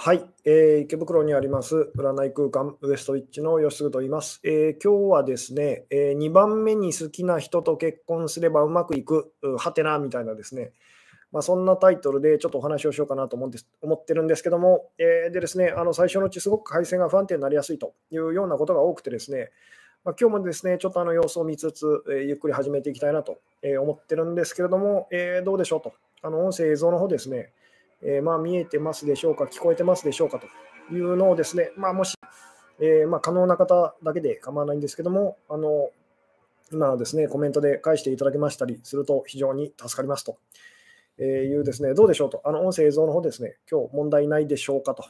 はい、えー、池袋にあります占い空間ウエストウィッチの吉嗣と言います、えー、今日はですね、えー、2番目に好きな人と結婚すればうまくいく、はてなみたいなですね、まあ、そんなタイトルでちょっとお話をしようかなと思うんです思ってるんですけども、えー、でですね、あの最初のうちすごく回線が不安定になりやすいというようなことが多くてですね、まあ、今日もですね、ちょっとあの様子を見つつ、えー、ゆっくり始めていきたいなと思ってるんですけれども、え、どうでしょうと、あの音声、映像の方ですね、えー、まあ、見えてますでしょうか、聞こえてますでしょうかというのをですね、まあ、もし、えー、まあ、可能な方だけで構わないんですけども、あの今ですね、コメントで返していただけましたりすると非常に助かりますとえいうですね、どうでしょうと、あの音声、映像の方ですね、今日問題ないでしょうかと。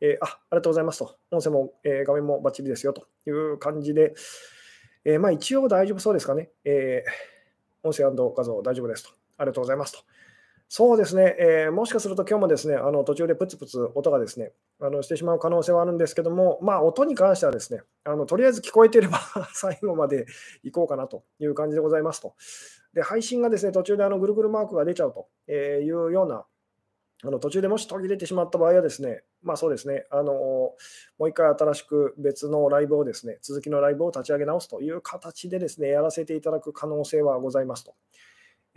えー、あありがとうございますと。音声も、え、画面もバッチリですよという感じで、え、まあ、一応大丈夫そうですかね。え音声画像大丈夫ですと。ありがとうございますと。そうですね、えー、もしかすると今日もですね、あの途中でプツプツ音がですね、あのしてしまう可能性はあるんですけども、まあ、音に関してはですね、あのとりあえず聞こえていれば 最後まで行こうかなという感じでございますと。で、配信がですね、途中であのぐるぐるマークが出ちゃうというような、あの途中でもし途切れてしまった場合はですね、まあそうですね、あのもう一回新しく別のライブをですね、続きのライブを立ち上げ直すという形でですね、やらせていただく可能性はございますと。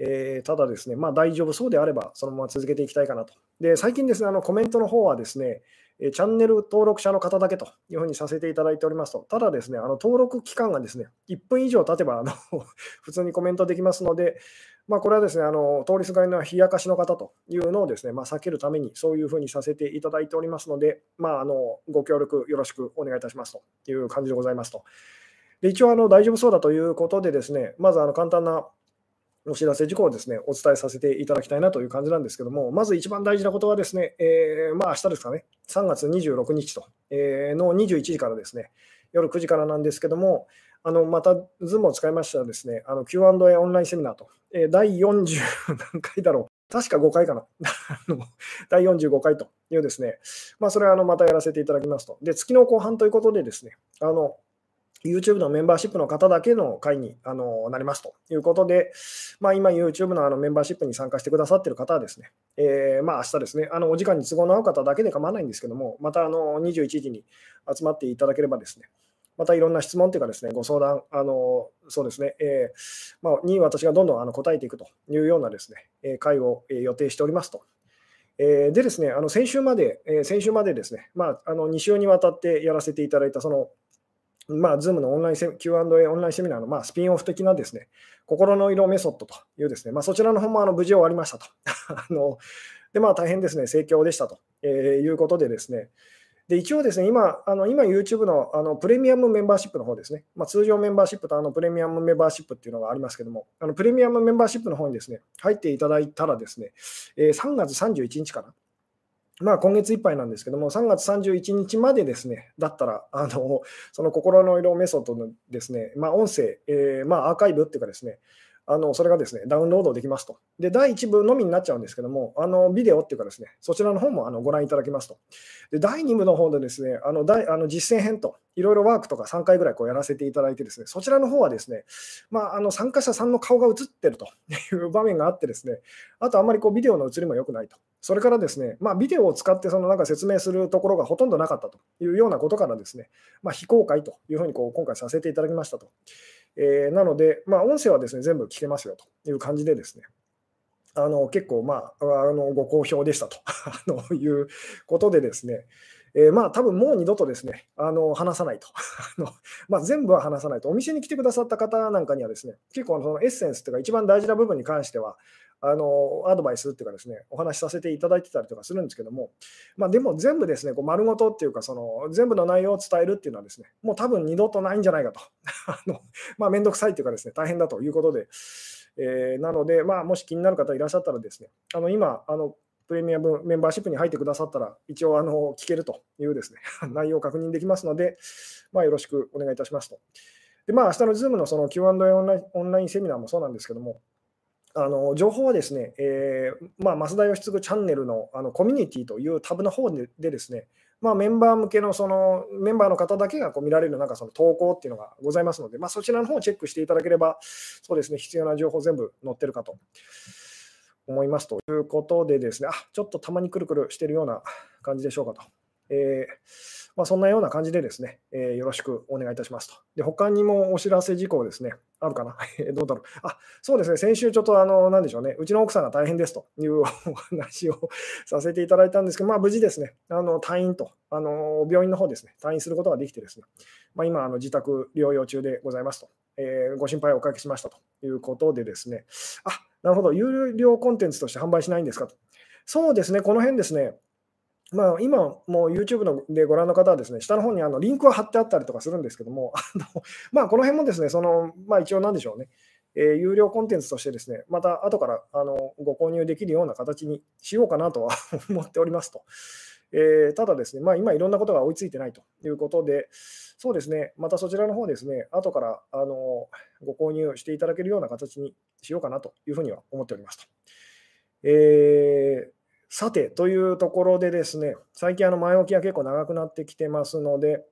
えー、ただですね、まあ、大丈夫そうであれば、そのまま続けていきたいかなと。で、最近ですね、あのコメントの方はですね、チャンネル登録者の方だけというふうにさせていただいておりますと、ただですね、あの登録期間がですね、1分以上経てばあの 普通にコメントできますので、まあ、これはですね、あの通りすがりの冷やかしの方というのをですね、まあ、避けるためにそういうふうにさせていただいておりますので、まあ、あのご協力よろしくお願いいたしますという感じでございますと。で一応あの、大丈夫そうだということでですね、まずあの簡単なお知らせ事項をですね、お伝えさせていただきたいなという感じなんですけども、まず一番大事なことはですね、えー、まあ明日ですかね、3月26日と、えー、の21時からですね、夜9時からなんですけども、あのまた Zoom を使いましたらですね、Q&A オンラインセミナーと、えー、第40何回だろう、確か5回かな。第45回というですね、まあ、それはあのまたやらせていただきますと。で、月の後半ということでですね、あの YouTube のメンバーシップの方だけの会にあのなりますということで、まあ、今 YouTube のあのメンバーシップに参加してくださっている方はですね、えー、まあ明日ですね、あのお時間に都合の合う方だけで構わないんですけども、またあの21時に集まっていただければですね、またいろんな質問というかですね、ご相談、あのそうですね、えーまあ、に私がどんどんあの答えていくというようなですね、会を予定しておりますと。でですね、あの先週まで、先週までですね、まあ、あの2週にわたってやらせていただいた、そのまあ、Zoom のオンライン Q&A オンラインセミナーの、まあ、スピンオフ的なですね、心の色メソッドというですね、まあ、そちらの方もあの無事終わりましたと。あので、まあ、大変ですね、盛況でしたと、えー、いうことでですね、で一応ですね、今、あの今 YouTube のあのプレミアムメンバーシップの方ですね、まあ、通常メンバーシップとあのプレミアムメンバーシップっていうのがありますけども、あのプレミアムメンバーシップの方にですね、入っていただいたらですね、えー、3月31日かな、まあ、今月いっぱいなんですけども、3月31日までですね、だったら、あのその心の色メソッドのですね、まあ、音声、えー、まあ、アーカイブっていうかですね、あのそれがですね、ダウンロードできますと。で、第1部のみになっちゃうんですけども、あのビデオっていうかですね、そちらの方もあのご覧いただけますと。で、第2部の方でですね、あの第あの実践編と、いろいろワークとか3回ぐらいこうやらせていただいてですね、そちらの方はですね、まあ、あの参加者さんの顔が映ってると いう場面があってですね、あとあんまりこうビデオの映りも良くないと。それからですね、まあ、ビデオを使ってそのなんか説明するところがほとんどなかったというようなことからですね、まあ、非公開というふうにこう今回させていただきましたと。えー、なので、まあ、音声はですね全部聞けますよという感じでですね、あの結構、まあ、あのご好評でしたと。あのいうことでですね、えー、まあ多分もう二度とですね、あの話さないと。あの、まあ、全部は話さないと、お店に来てくださった方なんかにはですね、結構そのエッセンスというか、一番大事な部分に関しては、あのアドバイスっていうかですね、お話しさせていただいてたりとかするんですけども、まあ、でも全部ですね、こう丸ごとっていうか、その全部の内容を伝えるっていうのはですね、もう多分二度とないんじゃないかと。あのまあ、めんどくさいっていうかですね、大変だということで、えー、なので、まあ、もし気になる方いらっしゃったらですね、あの今、あのプレミアムメンバーシップに入ってくださったら、一応あの聞けるというですね、内容を確認できますので、まあ、よろしくお願いいたしますと。で、まあ、明日の Zoom のその Q&A オンラインセミナーもそうなんですけども、あの情報はですね、えーまあ、増田義嗣チャンネルのあのコミュニティというタブの方ででですね、まあ、メンバー向けのそのメンバーの方だけがこう見られるなんかその投稿っていうのがございますので、まあ、そちらの方をチェックしていただければ、そうですね、必要な情報全部載ってるかと思いますということでですね、あちょっとたまにくるくるしてるような感じでしょうかと。えーまあ、そんなような感じでですね、えー、よろしくお願いいたしますと。で、他にもお知らせ事項ですね、あるかな？どうだろう？あ、そうですね、先週ちょっとあの、なんでしょうね、うちの奥さんが大変ですというお話をさせていただいたんですけど、まあ、無事ですね、あの退院と、あの病院の方ですね、退院することができてですね、まあ、今、あの自宅療養中でございますと、えー、ご心配をおかけしましたということでですね、あ、なるほど、有料コンテンツとして販売しないんですかと。そうですね、この辺ですね、まあ、今、もう YouTube のでご覧の方はですね、下の方にあのリンクが貼ってあったりとかするんですけども、あのまあ、この辺もですね、そのまあ、一応なんでしょうね、えー、有料コンテンツとしてですね、また後からあのご購入できるような形にしようかなとは 思っておりますと。えー、ただですね、まあ、今いろんなことが追いついてないということで、そうですね、またそちらの方ですね、後からあのご購入していただけるような形にしようかなというふうには思っておりますと。えーさて、というところでですね、最近あの前置きが結構長くなってきてますので、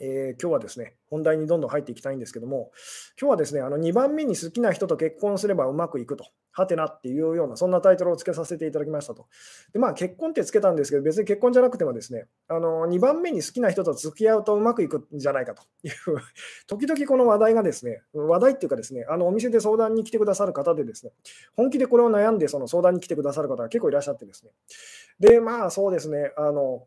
えー、今日はですね、本題にどんどん入っていきたいんですけども、今日はですね、あの2番目に好きな人と結婚すればうまくいくと、はてなっていうような、そんなタイトルをつけさせていただきましたと。で、まあ、結婚ってつけたんですけど、別に結婚じゃなくてもですね、あの2番目に好きな人と付き合うとうまくいくんじゃないかという時々この話題がですね、話題っていうかですね、あのお店で相談に来てくださる方でですね、本気でこれを悩んでその相談に来てくださる方が結構いらっしゃってですね、で、まあそうですね、あの、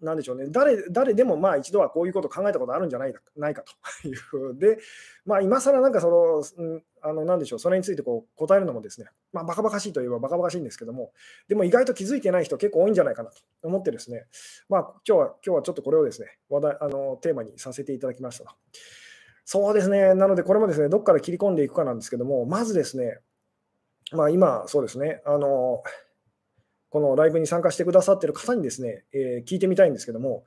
なんでしょうね、誰誰でもまあ一度はこういうことを考えたことあるんじゃないないかと。いう。で、まあ、今更なんかその、うん、あのなんでしょう、それについてこう答えるのもですね、まあ、バカバカしいといえばバカバカしいんですけども、でも意外と気づいてない人結構多いんじゃないかなと思ってですね、まあ、今日は今日はちょっとこれをですね、話題あのテーマにさせていただきましたそうですね、なのでこれもですね、どこから切り込んでいくかなんですけども、まずですね、まあ、今、そうですね、あの、このライブに参加してくださってる方にですね、えー、聞いてみたいんですけども、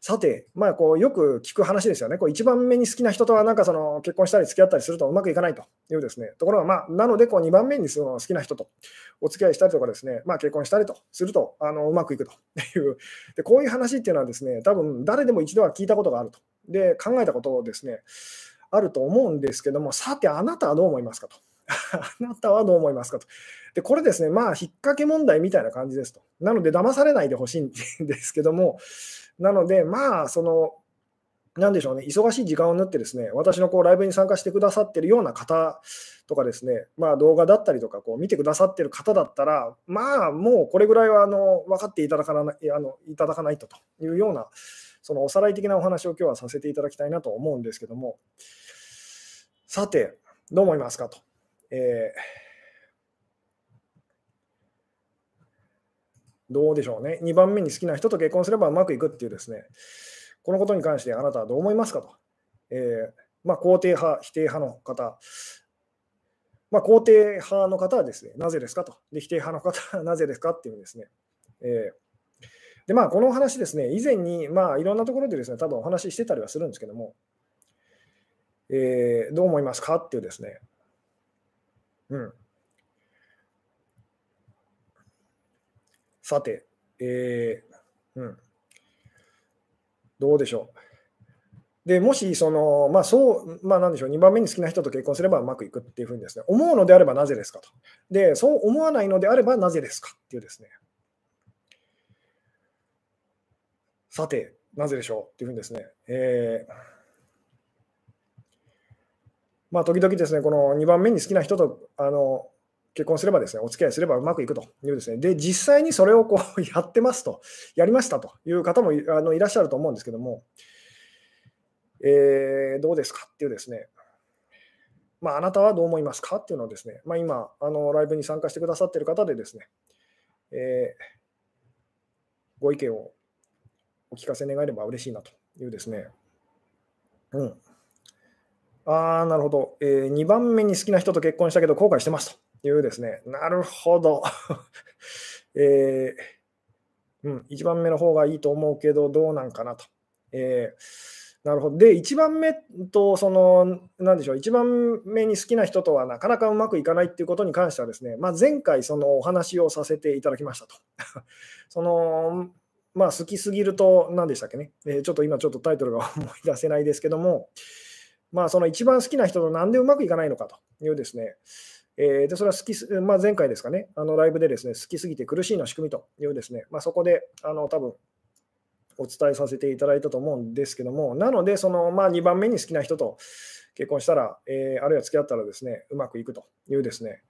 さて、まあ、こうよく聞く話ですよね。こう一番目に好きな人とはなんかその結婚したり付き合ったりするとうまくいかないというですね、ところが、まあ、なのでこう2番目にその好きな人とお付き合いしたりとかですね、まあ、結婚したりとするとあのうまくいくというで、こういう話っていうのはですね、多分誰でも一度は聞いたことがあると。で、考えたことをですね、あると思うんですけども、さて、あなたはどう思いますかと。あなたはどう思いますかと。で、これですね、まあ、引っ掛け問題みたいな感じですと。なので、騙されないでほしいん ですけども、なので、まあ、その、なんでしょうね、忙しい時間を縫ってですね、私のこうライブに参加してくださってるような方とかですね、まあ動画だったりとか、こう見てくださってる方だったら、まあもうこれぐらいはあの分かっていただかないあのいただかないとというような、そのおさらい的なお話を今日はさせていただきたいなと思うんですけども、さて、どう思いますかと。えー、どうでしょうね。2番目に好きな人と結婚すればうまくいくっていうですね、このことに関してあなたはどう思いますかと。えー、まあ、肯定派、否定派の方、まあ、肯定派の方はですね、なぜですかと。で、否定派の方は なぜですかっていうですね。えー、で、まあ、このお話ですね、以前に、まあ、いろんなところでですね、多分お話ししてたりはするんですけども、えー、どう思いますかっていうですね、うん。さて、えー、うん。どうでしょう。で、もし、その、まあ、そう、まあ、なんでしょう、2番目に好きな人と結婚すればうまくいくっていうふうにですね、思うのであればなぜですかと。で、そう思わないのであればなぜですかっていうですね。さて、なぜでしょうっていうふうにですね、えー、まあ、時々ですね、この2番目に好きな人とあの結婚すればですね、お付き合いすればうまくいくというですね、で、実際にそれをこう やってますと、やりましたという方もあのいらっしゃると思うんですけども、えー、どうですかっていうですね、まあ、あなたはどう思いますかっていうのをですね、まあ、今、あのライブに参加してくださっている方でですね、えー、ご意見をお聞かせ願えれば嬉しいなというですね、うん、ああ、なるほど、えー、2番目に好きな人と結婚したけど後悔してますというですね。なるほど。えー、うん、1番目の方がいいと思うけど、どうなんかなと。えー、なるほど。で、1番目と、その、なんでしょう、1番目に好きな人とはなかなかうまくいかないっていうことに関してはですね、まあ、前回、そのお話をさせていただきましたと。その、まあ、好きすぎると、何でしたっけね、えー、ちょっと今、ちょっとタイトルが思い出せないですけども、まあ、その一番好きな人となんでうまくいかないのかというですね、えー、でそれは好きす、まあ、前回ですかね、あのライブでですね、好きすぎて苦しいの仕組みというですね、まあ、そこであの多分お伝えさせていただいたと思うんですけども、なので、そのまあ、2番目に好きな人と結婚したら、えー、あるいは付き合ったらですね、うまくいくというですね、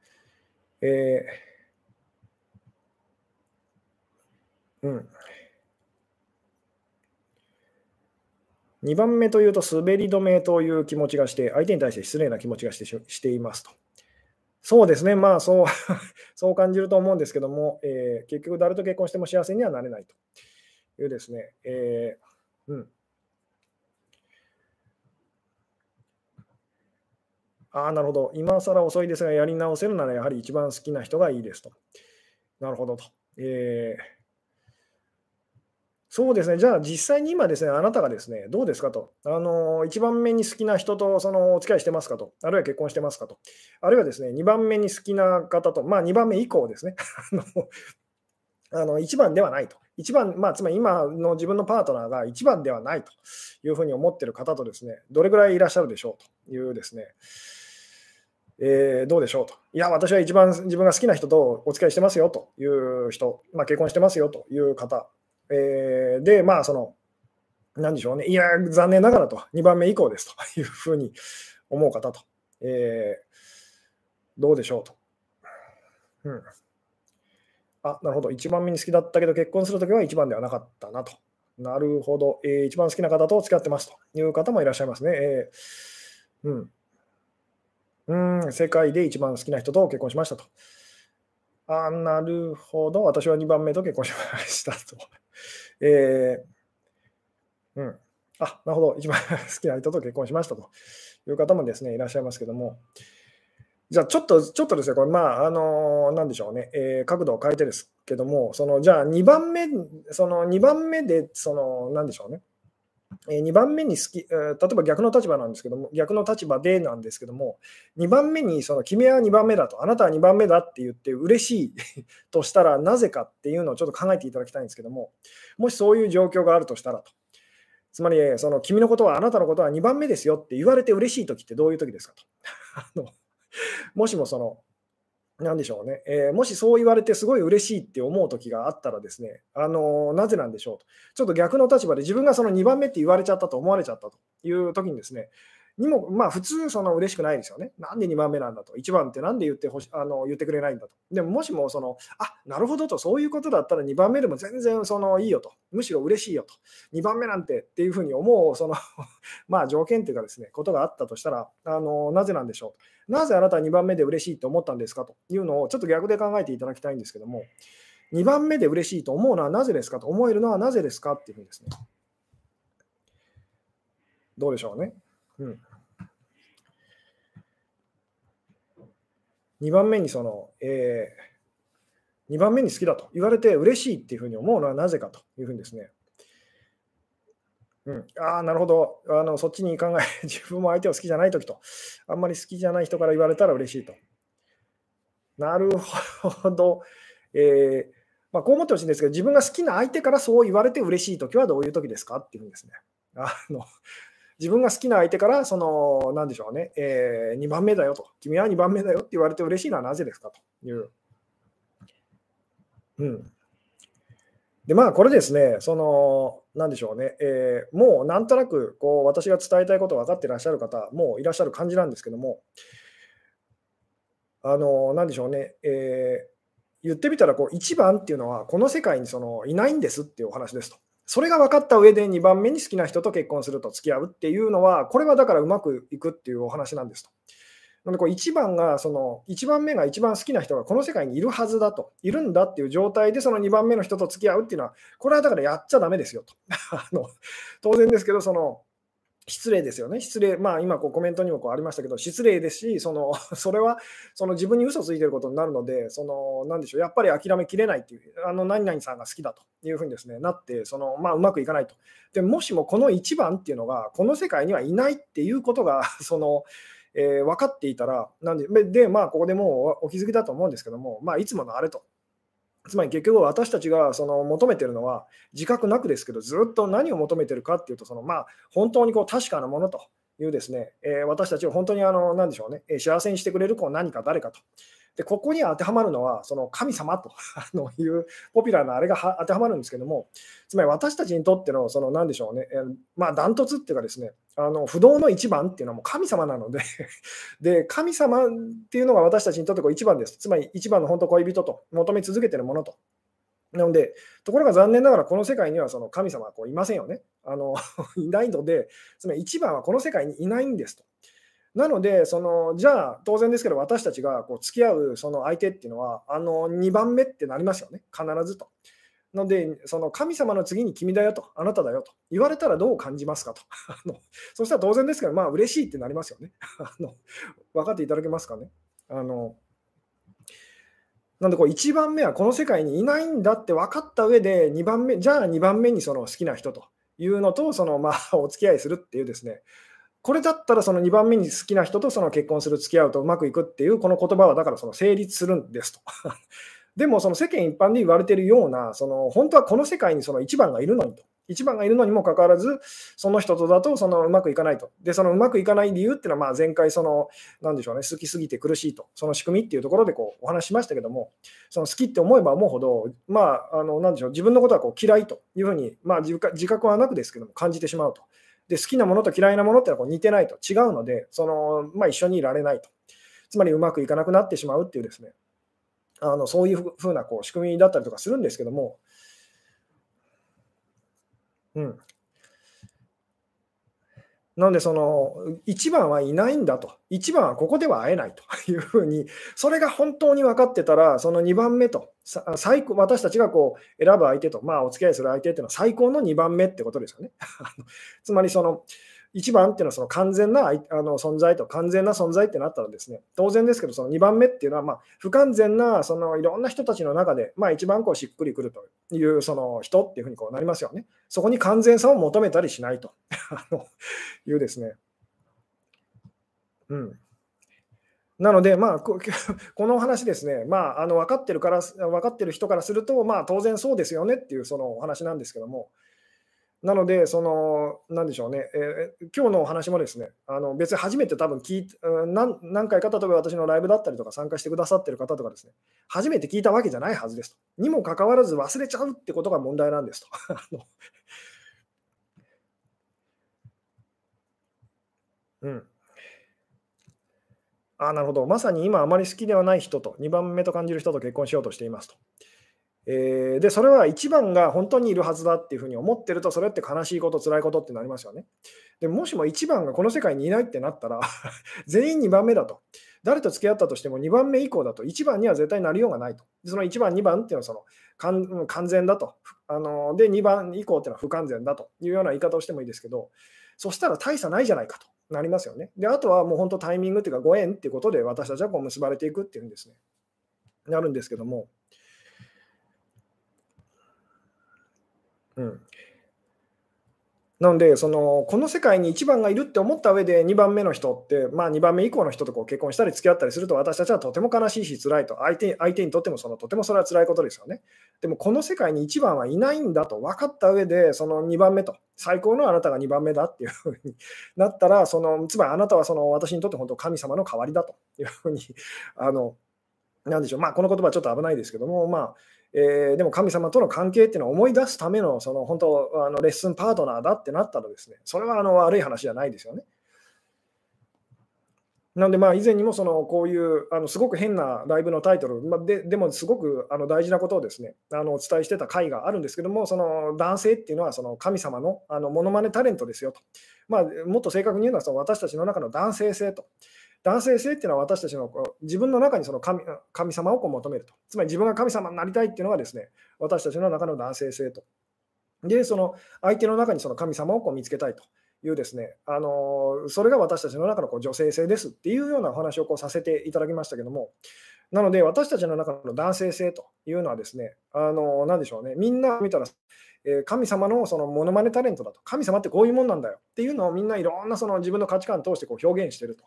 えー、うん。2番目というと、滑り止めという気持ちがして、相手に対して失礼な気持ちがしてしていますと。そうですね、まあそう そう感じると思うんですけども、えー、結局、誰と結婚しても幸せにはなれないというですね、えー、うん。ああ、なるほど。今更遅いですが、やり直せるならやはり一番好きな人がいいですと。なるほどと。えーそうですね、じゃあ実際に今ですね、あなたがですね、どうですかと、あの1番目に好きな人とそのお付き合いしてますかと、あるいは結婚してますかと、あるいはですね、2番目に好きな方と、まあ2番目以降ですね、あの1番ではないと。1番、まあ、つまり今の自分のパートナーが1番ではないというふうに思っている方とですね、どれぐらいいらっしゃるでしょうというですね、えー、どうでしょうと。いや、私は一番自分が好きな人とお付き合いしてますよという人、まあ、結婚してますよという方。えー、で、まあ、その、なんでしょうね、いや、残念ながらと、2番目以降ですというふうに思う方と、えー、どうでしょうと。うん。あ、なるほど。1番目に好きだったけど、結婚するときは1番ではなかったなと。なるほど。えー、一番好きな方と付き合ってますという方もいらっしゃいますね。えー、うん。うん、世界で一番好きな人と結婚しましたと。あ、なるほど。私は2番目と結婚しましたと。えー、うん。あ、なるほど。一番 好きな人と結婚しましたという方もですね、いらっしゃいますけども。じゃあ、ちょっと、ちょっとですね、これ、まあ、あの、なんでしょうね、えー、角度を変えてですけども、その、じゃあ、2番目、その、2番目で、その、なんでしょうね、2番目に好き、例えば逆の立場なんですけども、逆の立場でなんですけども、2番目にその君は2番目だと、あなたは2番目だって言って嬉しい としたらなぜかっていうのをちょっと考えていただきたいんですけども、もしそういう状況があるとしたらと。つまり、その君のことは、あなたのことは2番目ですよって言われて嬉しい時ってどういう時ですかと。あのもしもそのなんでしょうね、えー、もしそう言われてすごい嬉しいって思う時があったらですね、あのー、なぜなんでしょうと。ちょっと逆の立場で自分がその2番目って言われちゃったと思われちゃったという時にですね、にも、まあ普通その嬉しくないですよね。なんで2番目なんだと。1番ってなんで言ってほしあの言ってくれないんだと。でももしもその、あなるほどと、そういうことだったら2番目でも全然そのいいよと。むしろ嬉しいよと。2番目なんてっていうふうに思う、その まあ条件というかですね、ことがあったとしたら、あのなぜなんでしょうなぜあなたは2番目で嬉しいと思ったんですかというのをちょっと逆で考えていただきたいんですけども、2番目で嬉しいと思うのはなぜですかと思えるのはなぜですかっていうふうにですね。どうでしょうね。うん。2番目にその、えー、2番目に好きだと言われて嬉しいっていうふうに思うのはなぜかというふうにですね。うん、ああ、なるほどあの。そっちに考え、自分も相手を好きじゃないときと、あんまり好きじゃない人から言われたら嬉しいと。なるほど。えーまあ、こう思ってほしいんですけど、自分が好きな相手からそう言われて嬉しいときはどういうときですかっていうふうにですね。あの自分が好きな相手から、その、なんでしょうね、えー、2番目だよと、君は2番目だよって言われて嬉しいのはなぜですかという。うん。で、まあ、これですね、その、なんでしょうね、えー、もうなんとなく、こう、私が伝えたいこと分かってらっしゃる方、もういらっしゃる感じなんですけども、あの、なんでしょうね、えー、言ってみたら、こう、1番っていうのは、この世界にそのいないんですっていうお話ですと。それが分かった上で2番目に好きな人と結婚すると付き合うっていうのは、これはだからうまくいくっていうお話なんですと。なのでこう1番がその1番目が一番好きな人がこの世界にいるはずだと、いるんだっていう状態でその2番目の人と付き合うっていうのは、これはだからやっちゃだめですよと。あの当然ですけど、その失礼ですよね。失礼。まあ今こうコメントにもこうありましたけど、失礼ですし、その それはその自分に嘘ついてることになるので、そのなんでしょう、やっぱり諦めきれないっていう、あの何々さんが好きだというふうにですね、なって、そのまあうまくいかないと。でもしもこの1番っていうのが、この世界にはいないっていうことが、その、えー、分かっていたら、なんで、で、まあここでもうお気づきだと思うんですけども、まあいつものあれと。つまり結局私たちがその求めてるのは自覚なくですけどずっと何を求めてるかっていうとそのまあ本当にこう確かなものというですね、えー、私たちを本当にあの、何でしょうね、幸せにしてくれるこう何か誰かと。で、ここに当てはまるのは、その神様と いうポピュラーなあれが当てはまるんですけども、つまり私たちにとっての、その、なんでしょうね、え、まあ、ダントツっていうかですね、あの不動の一番っていうのはもう神様なので で、神様っていうのが私たちにとってこう一番です。つまり一番の本当恋人と求め続けてるものと。なので、ところが残念ながらこの世界にはその神様はこういませんよね。あの いないので、つまり一番はこの世界にいないんですと。なので、そのじゃあ当然ですけど、私たちがこう付き合うその相手っていうのは、あの2番目ってなりますよね、必ずと。ので、その神様の次に君だよと、あなただよと言われたらどう感じますかと。あのそしたら当然ですけど、まあ嬉しいってなりますよね。あの分かっていただけますかね。あのなんでこう1番目はこの世界にいないんだって分かった上で2番目、じゃあ2番目にその好きな人というのとそのまあお付き合いするっていうですね、これだったらその2番目に好きな人とその結婚する、付き合うとうまくいくっていうこの言葉はだからその成立するんですと。でもその世間一般で言われているような、その本当はこの世界にその1番がいるのにと。1番がいるのにもかかわらず、その人とだとそのうまくいかないと。で、そのうまくいかない理由っていうのは、まあ前回、その、なんでしょうね、好きすぎて苦しいと、その仕組みっていうところでこうお話しましたけども、その好きって思えば思うほど、まあ、あのなんでしょう、自分のことはこう嫌いというふうに、まあ自覚はなくですけども、感じてしまうと。で、好きなものと嫌いなものってのはこう似てないと、違うので、そのまあ、一緒にいられないと。つまりうまくいかなくなってしまうっていうですね、あのそういうふうなこう仕組みだったりとかするんですけども、うん、なので、その1番はいないんだと、1番はここでは会えないと。いうふうに、それが本当に分かってたら、その2番目と、最高私たちがこう選ぶ相手と、まあ、お付き合いする相手っていうのは最高の2番目ってことですよね。つまりその、1番っていうのはその完全なあの存在と完全な存在ってなったらですね、当然ですけど、その2番目っていうのはまあ不完全なそのいろんな人たちの中で、まあ、一番こうしっくりくるというその人っていうふうにこうなりますよね。そこに完全さを求めたりしないと いうですね。うん。なので、まあ、こ の話ですね、まあ、あの分かってるから、分かってる人からすると、まあ、当然そうですよねっていうそのお話なんですけども、なので、その、なんでしょうね、えー、今日のお話もですね、あの別に初めて多分聞い何何回か、例えば私のライブだったりとか参加してくださってる方とかですね、初めて聞いたわけじゃないはずですと。にもかかわらず忘れちゃうってことが問題なんですと。うん。あなるほど。まさに今あまり好きではない人と、2番目と感じる人と結婚しようとしていますと。えー、で、それは1番が本当にいるはずだっていうふうに思ってると、それって悲しいこと、辛いことってなりますよね。でもしも1番がこの世界にいないってなったら 全員2番目だと。誰と付き合ったとしても2番目以降だと1番には絶対なりようがないと。でその1番、2番っていうのはその完全だと。あので、2番以降っていうのは不完全だというような言い方をしてもいいですけど、そしたら大差ないじゃないかとなりますよね。で、あとはもう本当タイミングっていうかご縁っていうことで私たちはこう結ばれていくっていうんですね。なるんですけども。うん。なので、そのこの世界に1番がいるって思った上で2番目の人って、まあ、2番目以降の人とこう結婚したり付き合ったりすると私たちはとても悲しいし辛いと相手相手にとってもそのとてもそれは辛いことですよね。でもこの世界に1番はいないんだと分かった上でその2番目と最高のあなたが2番目だっていうふうになったらそのつまりあなたはその私にとって本当神様の代わりだというふうにあのなんでしょうまあこの言葉はちょっと危ないですけどもまあえー、でも神様との関係っていうのを思い出すためのその本当あのレッスンパートナーだってなったらですね、それはあの悪い話じゃないですよね。なので、まあ、以前にもそのこういうあのすごく変なライブのタイトル、まあ、ででもすごくあの大事なことをですねあのお伝えしてた回があるんですけども、その男性っていうのはその神様のあのモノマネタレントですよと。まあ、もっと正確に言うのはその私たちの中の男性性と。男性性っていうのは私たちのこう自分の中にその神神様をこう求めると。つまり自分が神様になりたいっていうのがですね、私たちの中の男性性と。で、その相手の中にその神様をこう見つけたいというですね、あのそれが私たちの中のこう女性性ですっていうようなお話をこうさせていただきましたけども、なので私たちの中の男性性というのはですね、あの何でしょうね、みんな見たら、え神様のそのモノマネタレントだと、神様ってこういうもんなんだよっていうのをみんないろんなその自分の価値観を通してこう表現してると。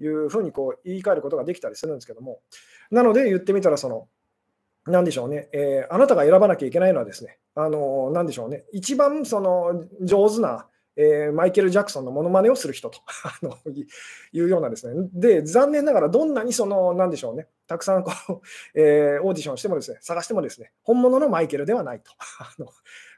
いうふうにこう言い換えることができたりするんですけども、なので言ってみたら、その、なんでしょうね、えー、あなたが選ばなきゃいけないのはですね、あの、なんでしょうね、一番その上手なえー、マイケル・ジャクソンのものまねをする人と あのいうようなですね。で、残念ながらどんなにその、なんでしょうね、たくさんこう、えー、オーディションしてもですね、探してもですね、本物のマイケルではないと。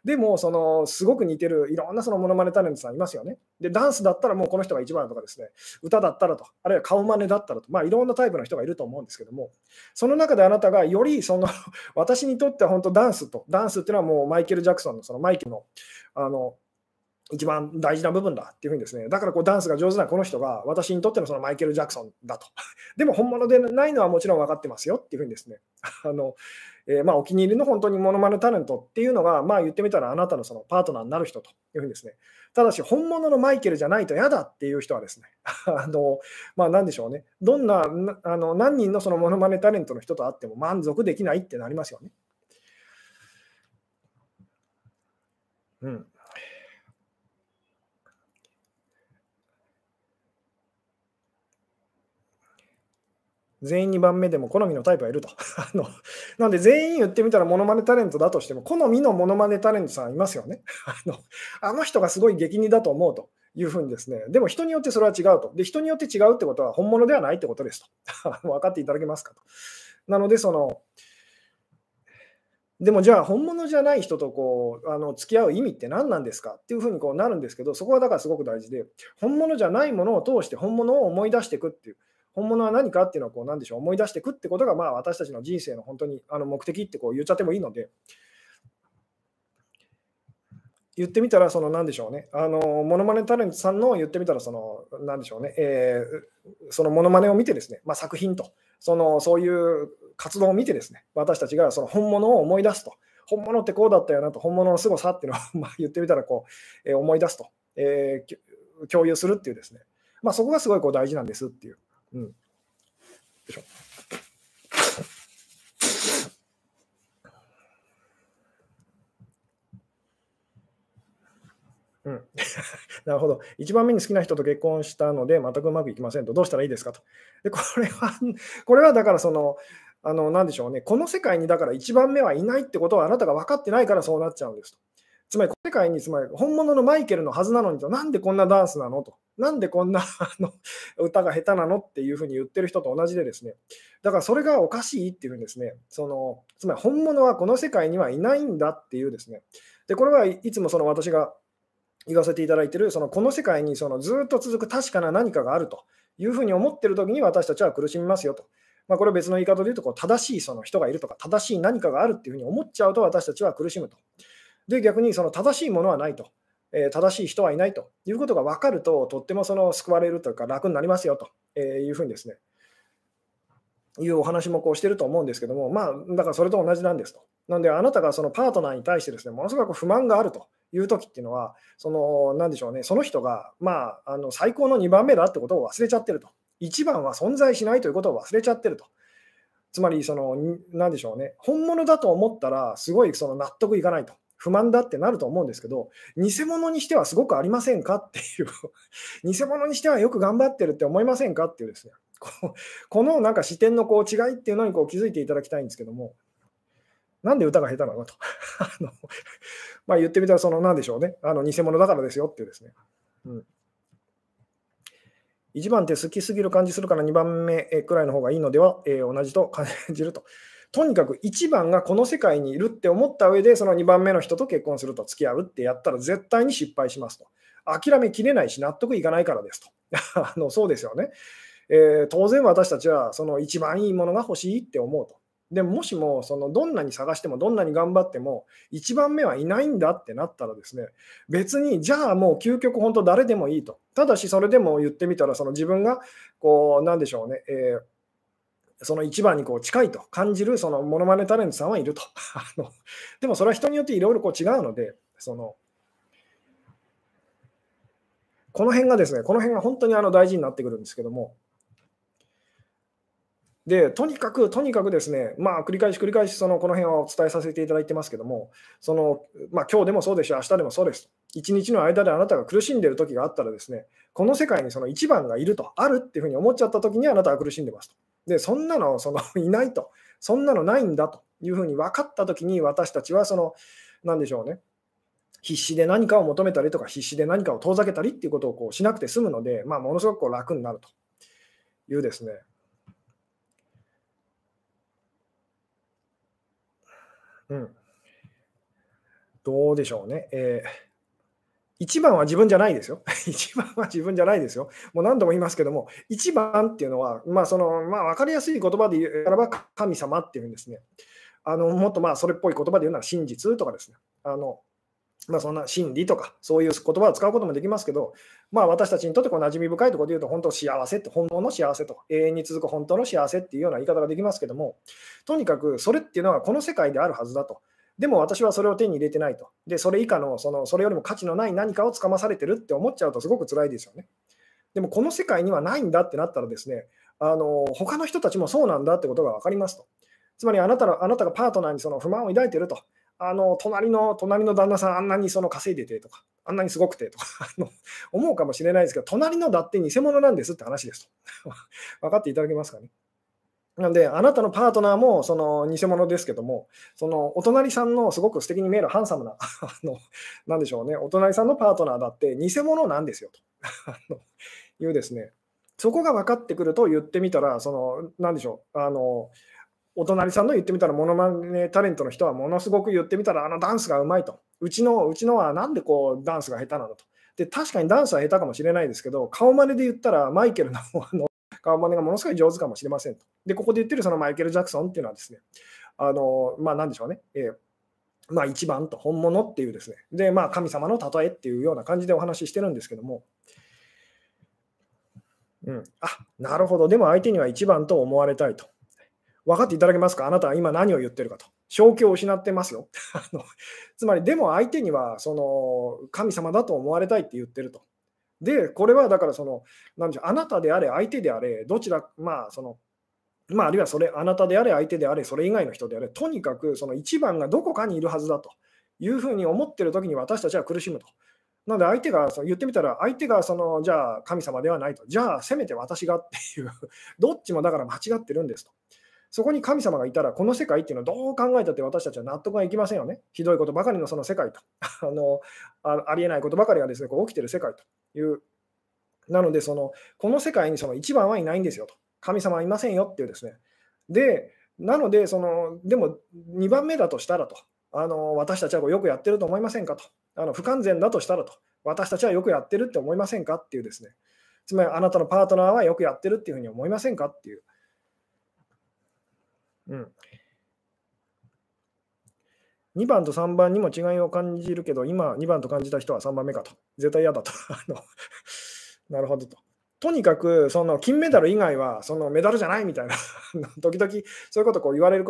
でも、その、すごく似てるいろんなそのモノマネタレントさんいますよね。で、ダンスだったらもうこの人が一番とかですね、歌だったらと、あるいは顔真似だったらと、まあいろんなタイプの人がいると思うんですけども、その中であなたがよりその、私にとっては本当ダンスと、ダンスっていうのはもうマイケル・ジャクソンのそのマイケルの、あの、一番大事な部分だっていうふうにですね、だからこうダンスが上手なこの人が私にとってのそのマイケル・ジャクソンだと。でも本物でないのはもちろん分かってますよっていうふうにですね、あのえー、まあ、お気に入りの本当にモノマネタレントっていうのが、まあ、言ってみたらあなたのそのパートナーになる人というふうにですね、ただし本物のマイケルじゃないと嫌だっていう人はですね、あのまあ、何でしょうね、どんなあの何人のそのモノマネタレントの人と会っても満足できないってなりますよね。うん。全員2番目でも好みのタイプはいると。あのなので全員言ってみたらモノマネタレントだとしても好みのモノマネタレントさんいますよね。あのあの人がすごい激似だと思うというふうにですね、でも人によってそれは違うと。で、人によって違うってことは本物ではないってことですと。分かっていただけますかと。なので、その、でもじゃあ本物じゃない人とこうあの付き合う意味って何なんですかっていうふうにこうなるんですけど、そこはだからすごく大事で、本物じゃないものを通して本物を思い出していくっていう。本物は何かっていうのをこう何でしょう思い出していくってことがまあ私たちの人生の本当にあの目的ってこう言っちゃってもいいので。言ってみたらその何でしょうね。あのモノマネタレントさんの言ってみたらその何でしょうね、えー、そのモノマネを見てですね、まあ、作品と。そのそういう活動を見てですね。私たちがその本物を思い出すと。本物ってこうだったよなと。本物の凄さっていうのを まあ言ってみたらこう、えー、思い出すと、えー、共有するっていうですね。まあ、そこがすごいこう大事なんですっていう。うん。よいしょ。うん、なるほど。一番目に好きな人と結婚したので、全くうまくいきませんと、どうしたらいいですかと。で、これは、これはだからその、あの、なんでしょうね、この世界にだから一番目はいないってことはあなたが分かってないからそうなっちゃうんですと。つまり、世界に、つまり本物のマイケルのはずなのにと、なんでこんなダンスなのと。なんでこんな歌が下手なのっていうふうに言ってる人と同じでですね、だからそれがおかしいっていうふうにですね、そのつまり本物はこの世界にはいないんだっていうですね、でこれはいつもその私が言わせていただいている、そのこの世界にそのずっと続く確かな何かがあるというふうに思ってる時に私たちは苦しみますよと。まあ、これ別の言い方で言うとこう、正しいその人がいるとか、正しい何かがあるっていうふうに思っちゃうと私たちは苦しむと。で、逆にその正しいものはないと。えー、正しい人はいないということが分かると、とってもその救われるというか、楽になりますよというふうにですね、いうお話もこうしてると思うんですけども、まあ、だからそれと同じなんですと。なので、あなたがそのパートナーに対してですね、ものすごく不満があるという時っていうのは、その、なんでしょうね、その人が、まあ、あの最高の2番目だってことを忘れちゃってると。1番は存在しないということを忘れちゃってると。つまり、その、なんでしょうね、本物だと思ったら、すごいその納得いかないと。不満だってなると思うんですけど、偽物にしてはすごくありませんかっていう。偽物にしてはよく頑張ってるって思いませんかっていうですね、このなんか視点のこう違いっていうのにこう気づいていただきたいんですけども、なんで歌が下手なのと。あのまあ言ってみたら、その何でしょうね、あの偽物だからですよっていうですね。うん。1番って好きすぎる感じするから2番目くらいの方がいいのでは、えー、同じと感じると。とにかく1番がこの世界にいるって思った上で、その2番目の人と結婚すると付き合うってやったら絶対に失敗しますと。諦めきれないし納得いかないからですと。あのそうですよね、えー、当然私たちはその一番いいものが欲しいって思うと。でももしもそのどんなに探してもどんなに頑張っても1番目はいないんだってなったらですね別にじゃあもう究極本当誰でもいいとただしそれでも言ってみたらその自分がこうなんでしょうね、えーその一番にこう近いと感じるそのモノマネタレントさんはいると。でもそれは人によっていろいろ違うので、そのこの辺がですね、この辺が本当にあの大事になってくるんですけども、で、とにかく、とにかくですね、まあ、繰り返し繰り返し、その、この辺はお伝えさせていただいてますけども、その、まあ、今日でもそうですし、明日でもそうです。一日の間であなたが苦しんでいる時があったらですね、この世界にその一番がいると、あるっていうふうに思っちゃった時にあなたは苦しんでますと。で、そんなのその いないと、そんなのないんだというふうに分かったときに、私たちはその、なんでしょうね、必死で何かを求めたりとか、必死で何かを遠ざけたりっていうことをこうしなくて済むので、まあ、ものすごくこう楽になるというですね。うん。どうでしょうね。えー一番は自分じゃないですよ。一番は自分じゃないですよ。もう何度も言いますけども、一番っていうのは、まあそのまあ、分かりやすい言葉で言うならば神様っていうんですね。あのもっとまあそれっぽい言葉で言うなら真実とかですね。あのまあ、そんな真理とか、そういう言葉を使うこともできますけど、まあ、私たちにとってこう馴染み深いところで言うと、本当幸せって、本当の幸せと、永遠に続く本当の幸せっていうような言い方ができますけども、とにかくそれっていうのはこの世界であるはずだと。でも私はそれを手に入れてないと。で、それ以下の、そのそれよりも価値のない何かをつかまされてるって思っちゃうとすごく辛いですよね。でもこの世界にはないんだってなったらですね、あの他の人たちもそうなんだってことが分かりますと。つまりあなたのあなたがパートナーにその不満を抱いてると。あの隣の隣の旦那さんあんなにその稼いでてとか、あんなにすごくてとか 思うかもしれないですけど、隣のだって偽物なんですって話ですと。分かっていただけますかね？なんで、あなたのパートナーもその偽物ですけども、そのお隣さんのすごく素敵に見えるハンサムな、あのなでしょうね、お隣さんのパートナーだって偽物なんですよと いうですね、そこが分かってくると言ってみたら、そのなんでしょう、あのお隣さんの言ってみたら、モノマネタレントの人はものすごく言ってみたら、あのダンスがうまいと。うちのうちのはなんでこうダンスが下手なのと。で確かにダンスは下手かもしれないですけど、顔真似で言ったら、マイケルのあの顔真似がものすごい上手かもしれませんと。で、ここで言ってるそのマイケル・ジャクソンっていうのはですね、あの、まあなんでしょうね、えーまあ、一番と本物っていうですね、で、まあ、神様の例えっていうような感じでお話ししてるんですけども、うん、あなるほど、でも相手には一番と思われたいと。分かっていただけますか？あなたは今何を言ってるかと。正気を失ってますよ。つまり、でも相手にはその神様だと思われたいって言ってると。で、これはだからその、なんでしょう、あなたであれ、相手であれ、どちら、まあ、その、まあ、あるいはそれ、あなたであれ、相手であれ、それ以外の人であれ、とにかくその一番がどこかにいるはずだというふうに思ってるときに私たちは苦しむと。なので、相手がその言ってみたら、相手がそのじゃあ神様ではないと、じゃあせめて私がっていう、どっちもだから間違ってるんですと。そこに神様がいたら、この世界っていうのはどう考えたって私たちは納得がいきませんよね。ひどいことばかりのその世界と、あのありえないことばかりがですねこう起きてる世界という。なのでその、この世界にその一番はいないんですよと。神様はいませんよっていうですね。で、なので、そのでも2番目だとしたらと、あの私たちはよくやってると思いませんかと。あの不完全だとしたらと、私たちはよくやってるって思いませんかっていうですね。つまり、あなたのパートナーはよくやってるっていうふうに思いませんかっていう。うん。2番と3番にも違いを感じるけど、今2番と感じた人は3番目かと。絶対嫌だと。なるほどと。とにかく、その金メダル以外はそのメダルじゃないみたいな時々そういうことこう言われる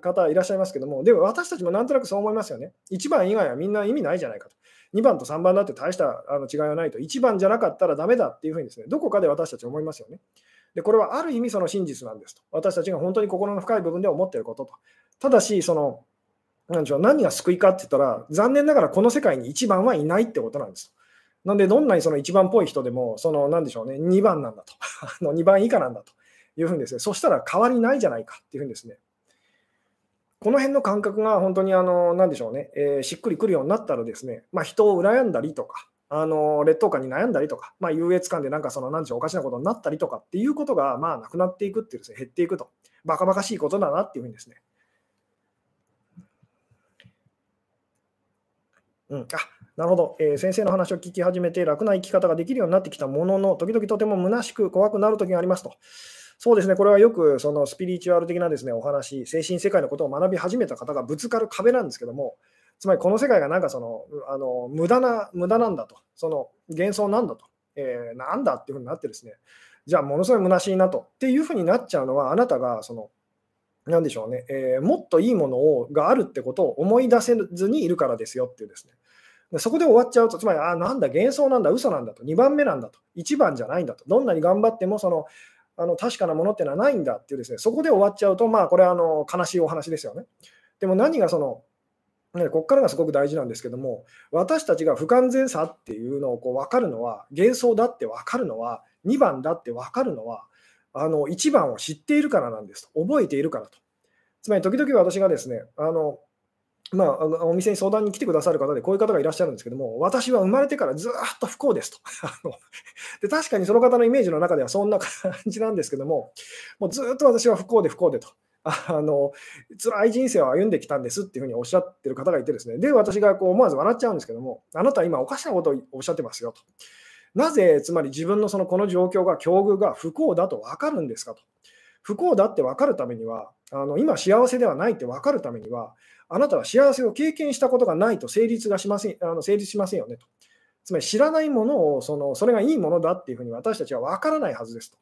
方いらっしゃいますけども、でも私たちもなんとなくそう思いますよね。1番以外はみんな意味ないじゃないかと。2番と3番だって大したあの違いはないと。1番じゃなかったらダメだっていうふうにですね、どこかで私たち思いますよね。で、これはある意味その真実なんですと。私たちが本当に心の深い部分で思っていることと。ただし、その、何でしょう、何が救いかって言ったら、残念ながらこの世界に1番はいないってことなんですと。なんで、どんなにその1番っぽい人でも、その、何でしょうね、2番なんだと。あの2番以下なんだというふうにですね、そしたら変わりないじゃないかっていうふうにですね、この辺の感覚が本当にあの、何でしょうね、えー、しっくりくるようになったらですね、まあ、人を羨んだりとか、あの劣等感に悩んだりとか、まあ、優越感でなんかその何でしょうおかしなことになったりとかっていうことがまあなくなっていくっていうですね減っていくとバカバカしいことだなっていうふうにですね。うん、あなるほど、えー、先生の話を聞き始めて楽な生き方ができるようになってきたものの時々とても虚しく怖くなる時がありますと。そうですね、これはよくそのスピリチュアル的なですねお話、精神世界のことを学び始めた方がぶつかる壁なんですけども、つまりこの世界がなんかそのあの無駄な無駄なんだと、その幻想なんだと、えー、なんだっていうふうになってですね、じゃあものすごい虚しいなと。っていうふうになっちゃうのは、あなたがその、なんでしょうね、えー、もっといいものをがあるってことを思い出せずにいるからですよっていうですね。そこで終わっちゃうと、つまり、あ、なんだ、幻想なんだ、嘘なんだと、2番目なんだと、1番じゃないんだと、どんなに頑張ってもそのあの確かなものってのはないんだっていうですね、そこで終わっちゃうと、まあ、これはあの悲しいお話ですよね。でも何がそのねここからがすごく大事なんですけども、私たちが不完全さっていうのをこう分かるのは、幻想だって分かるのは、2番だって分かるのは、あの1番を知っているからなんですと、覚えているからと。つまり、時々私がですね、あのまあ、お店に相談に来てくださる方で、こういう方がいらっしゃるんですけども、私は生まれてからずっと不幸ですと で。確かにその方のイメージの中ではそんな感じなんですけども、もうずっと私は不幸で不幸でと。あの辛い人生を歩んできたんですっていうふうにおっしゃってる方がいてですね、で、私がこう思わず笑っちゃうんですけども、あなた今おかしなことをおっしゃってますよと。なぜ、つまり自分のそのこの状況が、境遇が不幸だと分かるんですかと。不幸だって分かるためには、あの今幸せではないって分かるためには、あなたは幸せを経験したことがないと成立がしませんあの成立しませんよねと。つまり知らないものをその、それがいいものだっていうふうに私たちは分からないはずですと。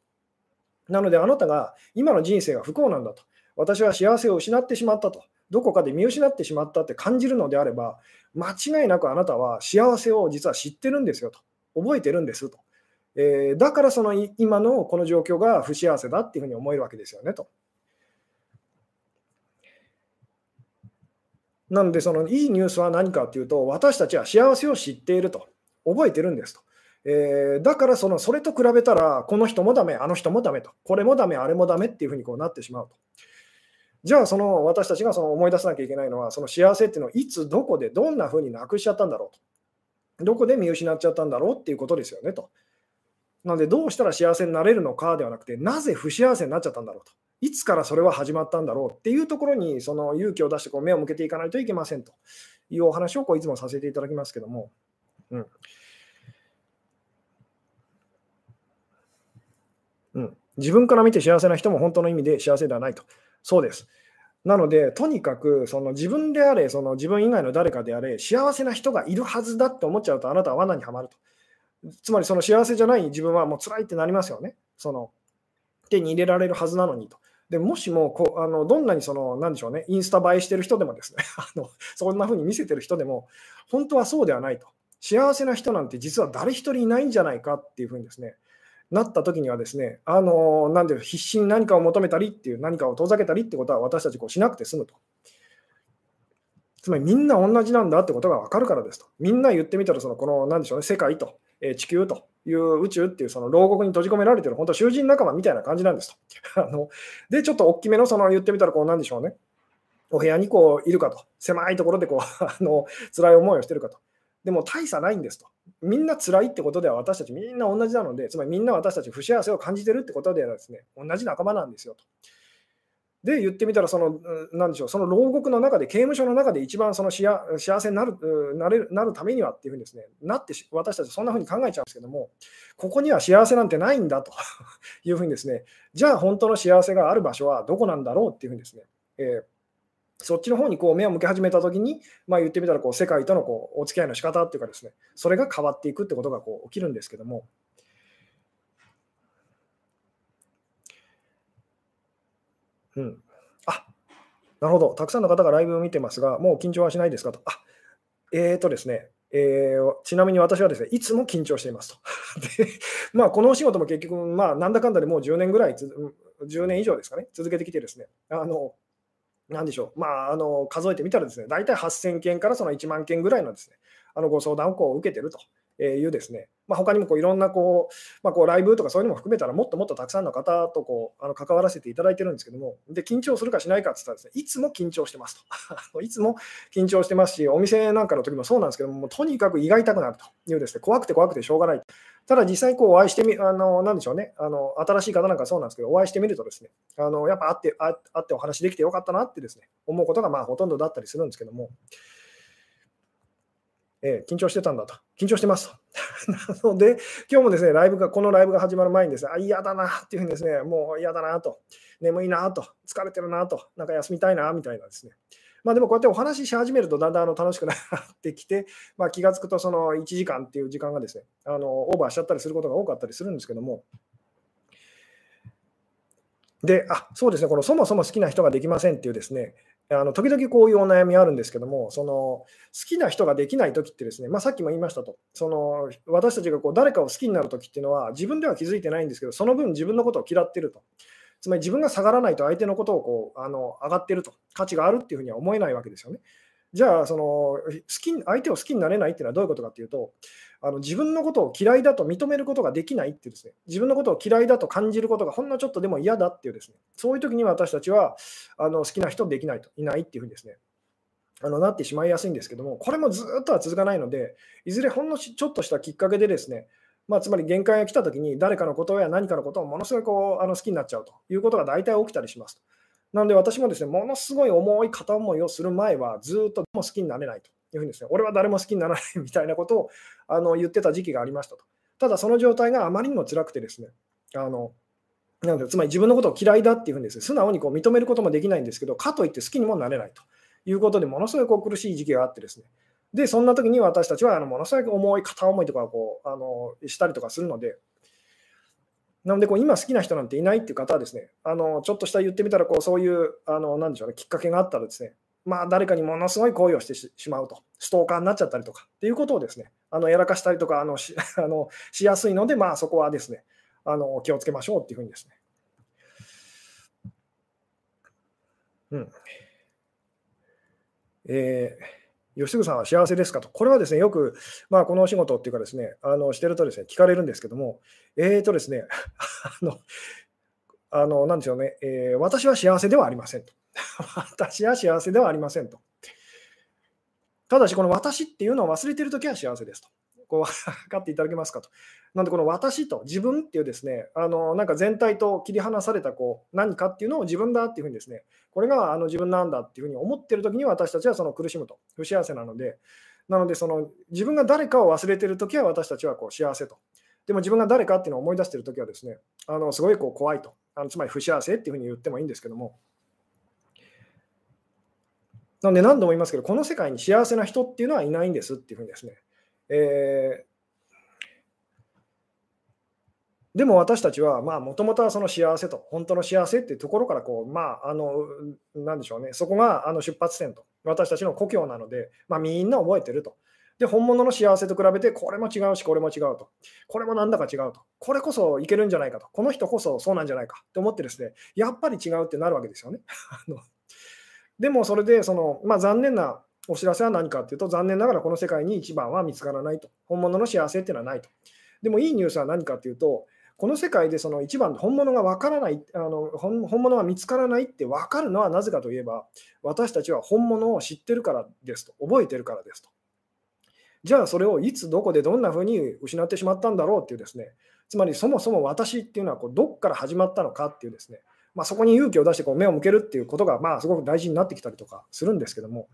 なので、あなたが今の人生が不幸なんだと。私は幸せを失ってしまったと。どこかで見失ってしまったって感じるのであれば、間違いなくあなたは幸せを実は知ってるんですよと。覚えてるんですと。えー、だからその今のこの状況が不幸せだっていうふうに思えるわけですよねと。なので、そのいいニュースは何かというと、私たちは幸せを知っていると、覚えてるんですと。えー、だからその、それと比べたら、この人もダメ、あの人もダメと、これもダメ、あれもダメっていうふうにこうなってしまうと。じゃあ、その私たちがその思い出さなきゃいけないのは、その幸せっていうのをいつ、どこで、どんなふうになくしちゃったんだろうと。どこで見失っちゃったんだろうっていうことですよねと。なので、どうしたら幸せになれるのかではなくて、なぜ不幸せになっちゃったんだろうと。いつからそれは始まったんだろうっていうところにその勇気を出してこう目を向けていかないといけませんというお話をこういつもさせていただきますけども、うんうん、自分から見て幸せな人も本当の意味で幸せではないと。そうです。なので、とにかくその自分であれ、その自分以外の誰かであれ、幸せな人がいるはずだって思っちゃうと、あなたは罠にはまると。つまり、その幸せじゃない自分はもう辛いってなりますよね。その手に入れられるはずなのにと。でもしもこあのどんなにそのなんでしょうねインスタ映えしてる人でもですね あのそんな風に見せてる人でも本当はそうではないと幸せな人なんて実は誰一人いないんじゃないかっていう風にですねなった時にはですねあのなんで必死に何かを求めたりっていう何かを遠ざけたりってことは私たちこうしなくて済むとつまりみんな同じなんだってことが分かるからですとみんな言ってみたらそのこの何でしょうね世界とえ地球という宇宙っていうその牢獄に閉じ込められてる本当囚人仲間みたいな感じなんですと。あので、ちょっと大きめのその言ってみたらこうなんでしょうね。お部屋にこういるかと。狭いところでこう あの辛い思いをしてるかと。でも大差ないんですと。みんな辛いってことでは私たちみんな同じなので、つまりみんな私たち不幸せを感じてるってことではですね、同じ仲間なんですよと。で、言ってみたら、その、なでしょう、その牢獄の中で、刑務所の中で一番その幸せになるなれるなるためにはっていうふうにですね、なって私たちそんなふうに考えちゃうんですけども、ここには幸せなんてないんだと いうふうにですね、じゃあ本当の幸せがある場所はどこなんだろうっていうふうにですね、えーそっちの方にこう目を向け始めたときに、まあ、言ってみたらこう世界とのこうお付き合いの仕方っていうかですね、それが変わっていくってことがこう起きるんですけども、うん。あ、なるほど。たくさんの方がライブを見てますが、もう緊張はしないですかと。あ、えーとですね、えー、ちなみに私はですね、いつも緊張していますと。で、まあ、このお仕事も結局、まあ、なんだかんだでもう10年ぐらい、10年以上ですかね、続けてきてですね、あの、なんでしょう、まあ、あの数えてみたらですね、大体8000件からその1万件ぐらいのですね、あのご相談をこう受けてるというですね、まあ、他にもこういろんなこう、まあ、こうライブとかそういうのも含めたらもっともっとたくさんの方とこうあの関わらせていただいてるんですけども、で緊張するかしないかって言ったらですね、いつも緊張してますと。いつも緊張してますし、お店なんかの時もそうなんですけども、とにかく胃が痛くなるというですね、怖くて怖くてしょうがない。ただ実際こうお会いしてみ、あの、なんでしょうね、あの、新しい方なんかそうなんですけど、お会いしてみるとですね、あの、やっぱ会って、会ってお話できてよかったなってですね、思うことがまあほとんどだったりするんですけども、えー、緊張してたんだと。緊張してますと。なので、今日もですね、ライブが、このライブが始まる前にですね、あ、嫌だなっていうふうにですね、もう嫌だなと、眠いなと、疲れてるなと、なんか休みたいなみたいなですね。まあでもこうやってお話しし始めるとだんだんあの楽しくなってきて、まあ、気がつくとその1時間っていう時間がですね、あのオーバーしちゃったりすることが多かったりするんですけども、で、あそうですね、このそもそも好きな人ができませんっていうですね、あの時々こういうお悩みあるんですけども、その好きな人ができないときってですね、まあ、さっきも言いましたと、その私たちがこう誰かを好きになるときっていうのは、自分では気づいてないんですけど、その分自分のことを嫌ってると。つまり自分が下がらないと相手のことをこうあの上がってると、価値があるっていうふうには思えないわけですよね。じゃあ、その好き相手を好きになれないっていうのはどういうことかっていうと、あの自分のことを嫌いだと認めることができないっていうですね、自分のことを嫌いだと感じることがほんのちょっとでも嫌だっていうですね、そういう時に私たちはあの好きな人できないと、いないっていうふうにですね、あのなってしまいやすいんですけども、これもずっとは続かないので、いずれほんのちょっとしたきっかけでですね、まあ、つまり限界が来たときに、誰かのことや何かのことをものすごいこうあの好きになっちゃうということが大体起きたりします。なので私もですね、ものすごい重い片思いをする前は、ずっとも好きになれないというふうにですね、俺は誰も好きにならないみたいなことをあの言ってた時期がありましたと。ただその状態があまりにも辛くてですね、あのなのでつまり自分のことを嫌いだっていうふうにです、ね、素直にこう認めることもできないんですけど、かといって好きにもなれないということで、ものすごいこう苦しい時期があってですね、で、そんな時に私たちはあのものすごい重い片思いとかこうあのしたりとかするので、なのでこう今好きな人なんていないっていう方はですね、あのちょっとした言ってみたらこうそういうあのなんでしょうね、きっかけがあったらですね、まあ、誰かにものすごい行為をしてしまうと、ストーカーになっちゃったりとかっていうことをですね、あのやらかしたりとかあのし あのしやすいので、まあ、そこはですねあの気をつけましょうっていうふうにですね。うん。えー、吉嗣さんは幸せですか？と、これはですね、よく、まあ、このお仕事っていうかですね、あのしてるとですね、聞かれるんですけども、えーとですね、あの、あのなんでしょうね、えー、私は幸せではありませんと。私は幸せではありませんと。ただし、この私っていうのを忘れてるときは幸せですと。こう 分かっていただけますかと。なんで、この私と自分っていうですね、あのなんか全体と切り離されたこう何かっていうのを自分だっていうふうにですね、これがあの自分なんだっていうふうに思ってるときに私たちはその苦しむと、不幸せなので、なので、その自分が誰かを忘れてるときは私たちはこう幸せと。でも自分が誰かっていうのを思い出してるときはですね、あのすごいこう怖いとあの、つまり不幸せっていうふうに言ってもいいんですけども、なので何度も言いますけど、この世界に幸せな人っていうのはいないんですっていうふうにですね。えー、でも私たちは、もともとはその幸せと、本当の幸せっていうところから、こう、まあ、あの、なんでしょうね、そこがあの出発点と、私たちの故郷なので、まあ、みんな覚えてると。で、本物の幸せと比べて、これも違うし、これも違うと。これもなんだか違うと。これこそいけるんじゃないかと。この人こそそうなんじゃないかと思ってですね、やっぱり違うってなるわけですよね。でもそれでその、まあ、残念なお知らせは何かというと、残念ながらこの世界に一番は見つからないと。本物の幸せっていうのはないと。でもいいニュースは何かというと、この世界でその一番本物が分からないあの本、本物が見つからないって分かるのはなぜかといえば、私たちは本物を知ってるからですと、覚えてるからですと。じゃあそれをいつどこでどんなふうに失ってしまったんだろうっていうですね、つまりそもそも私っていうのはこうどこから始まったのかっていうですね、まあ、そこに勇気を出してこう目を向けるっていうことが、まあ、すごく大事になってきたりとかするんですけども、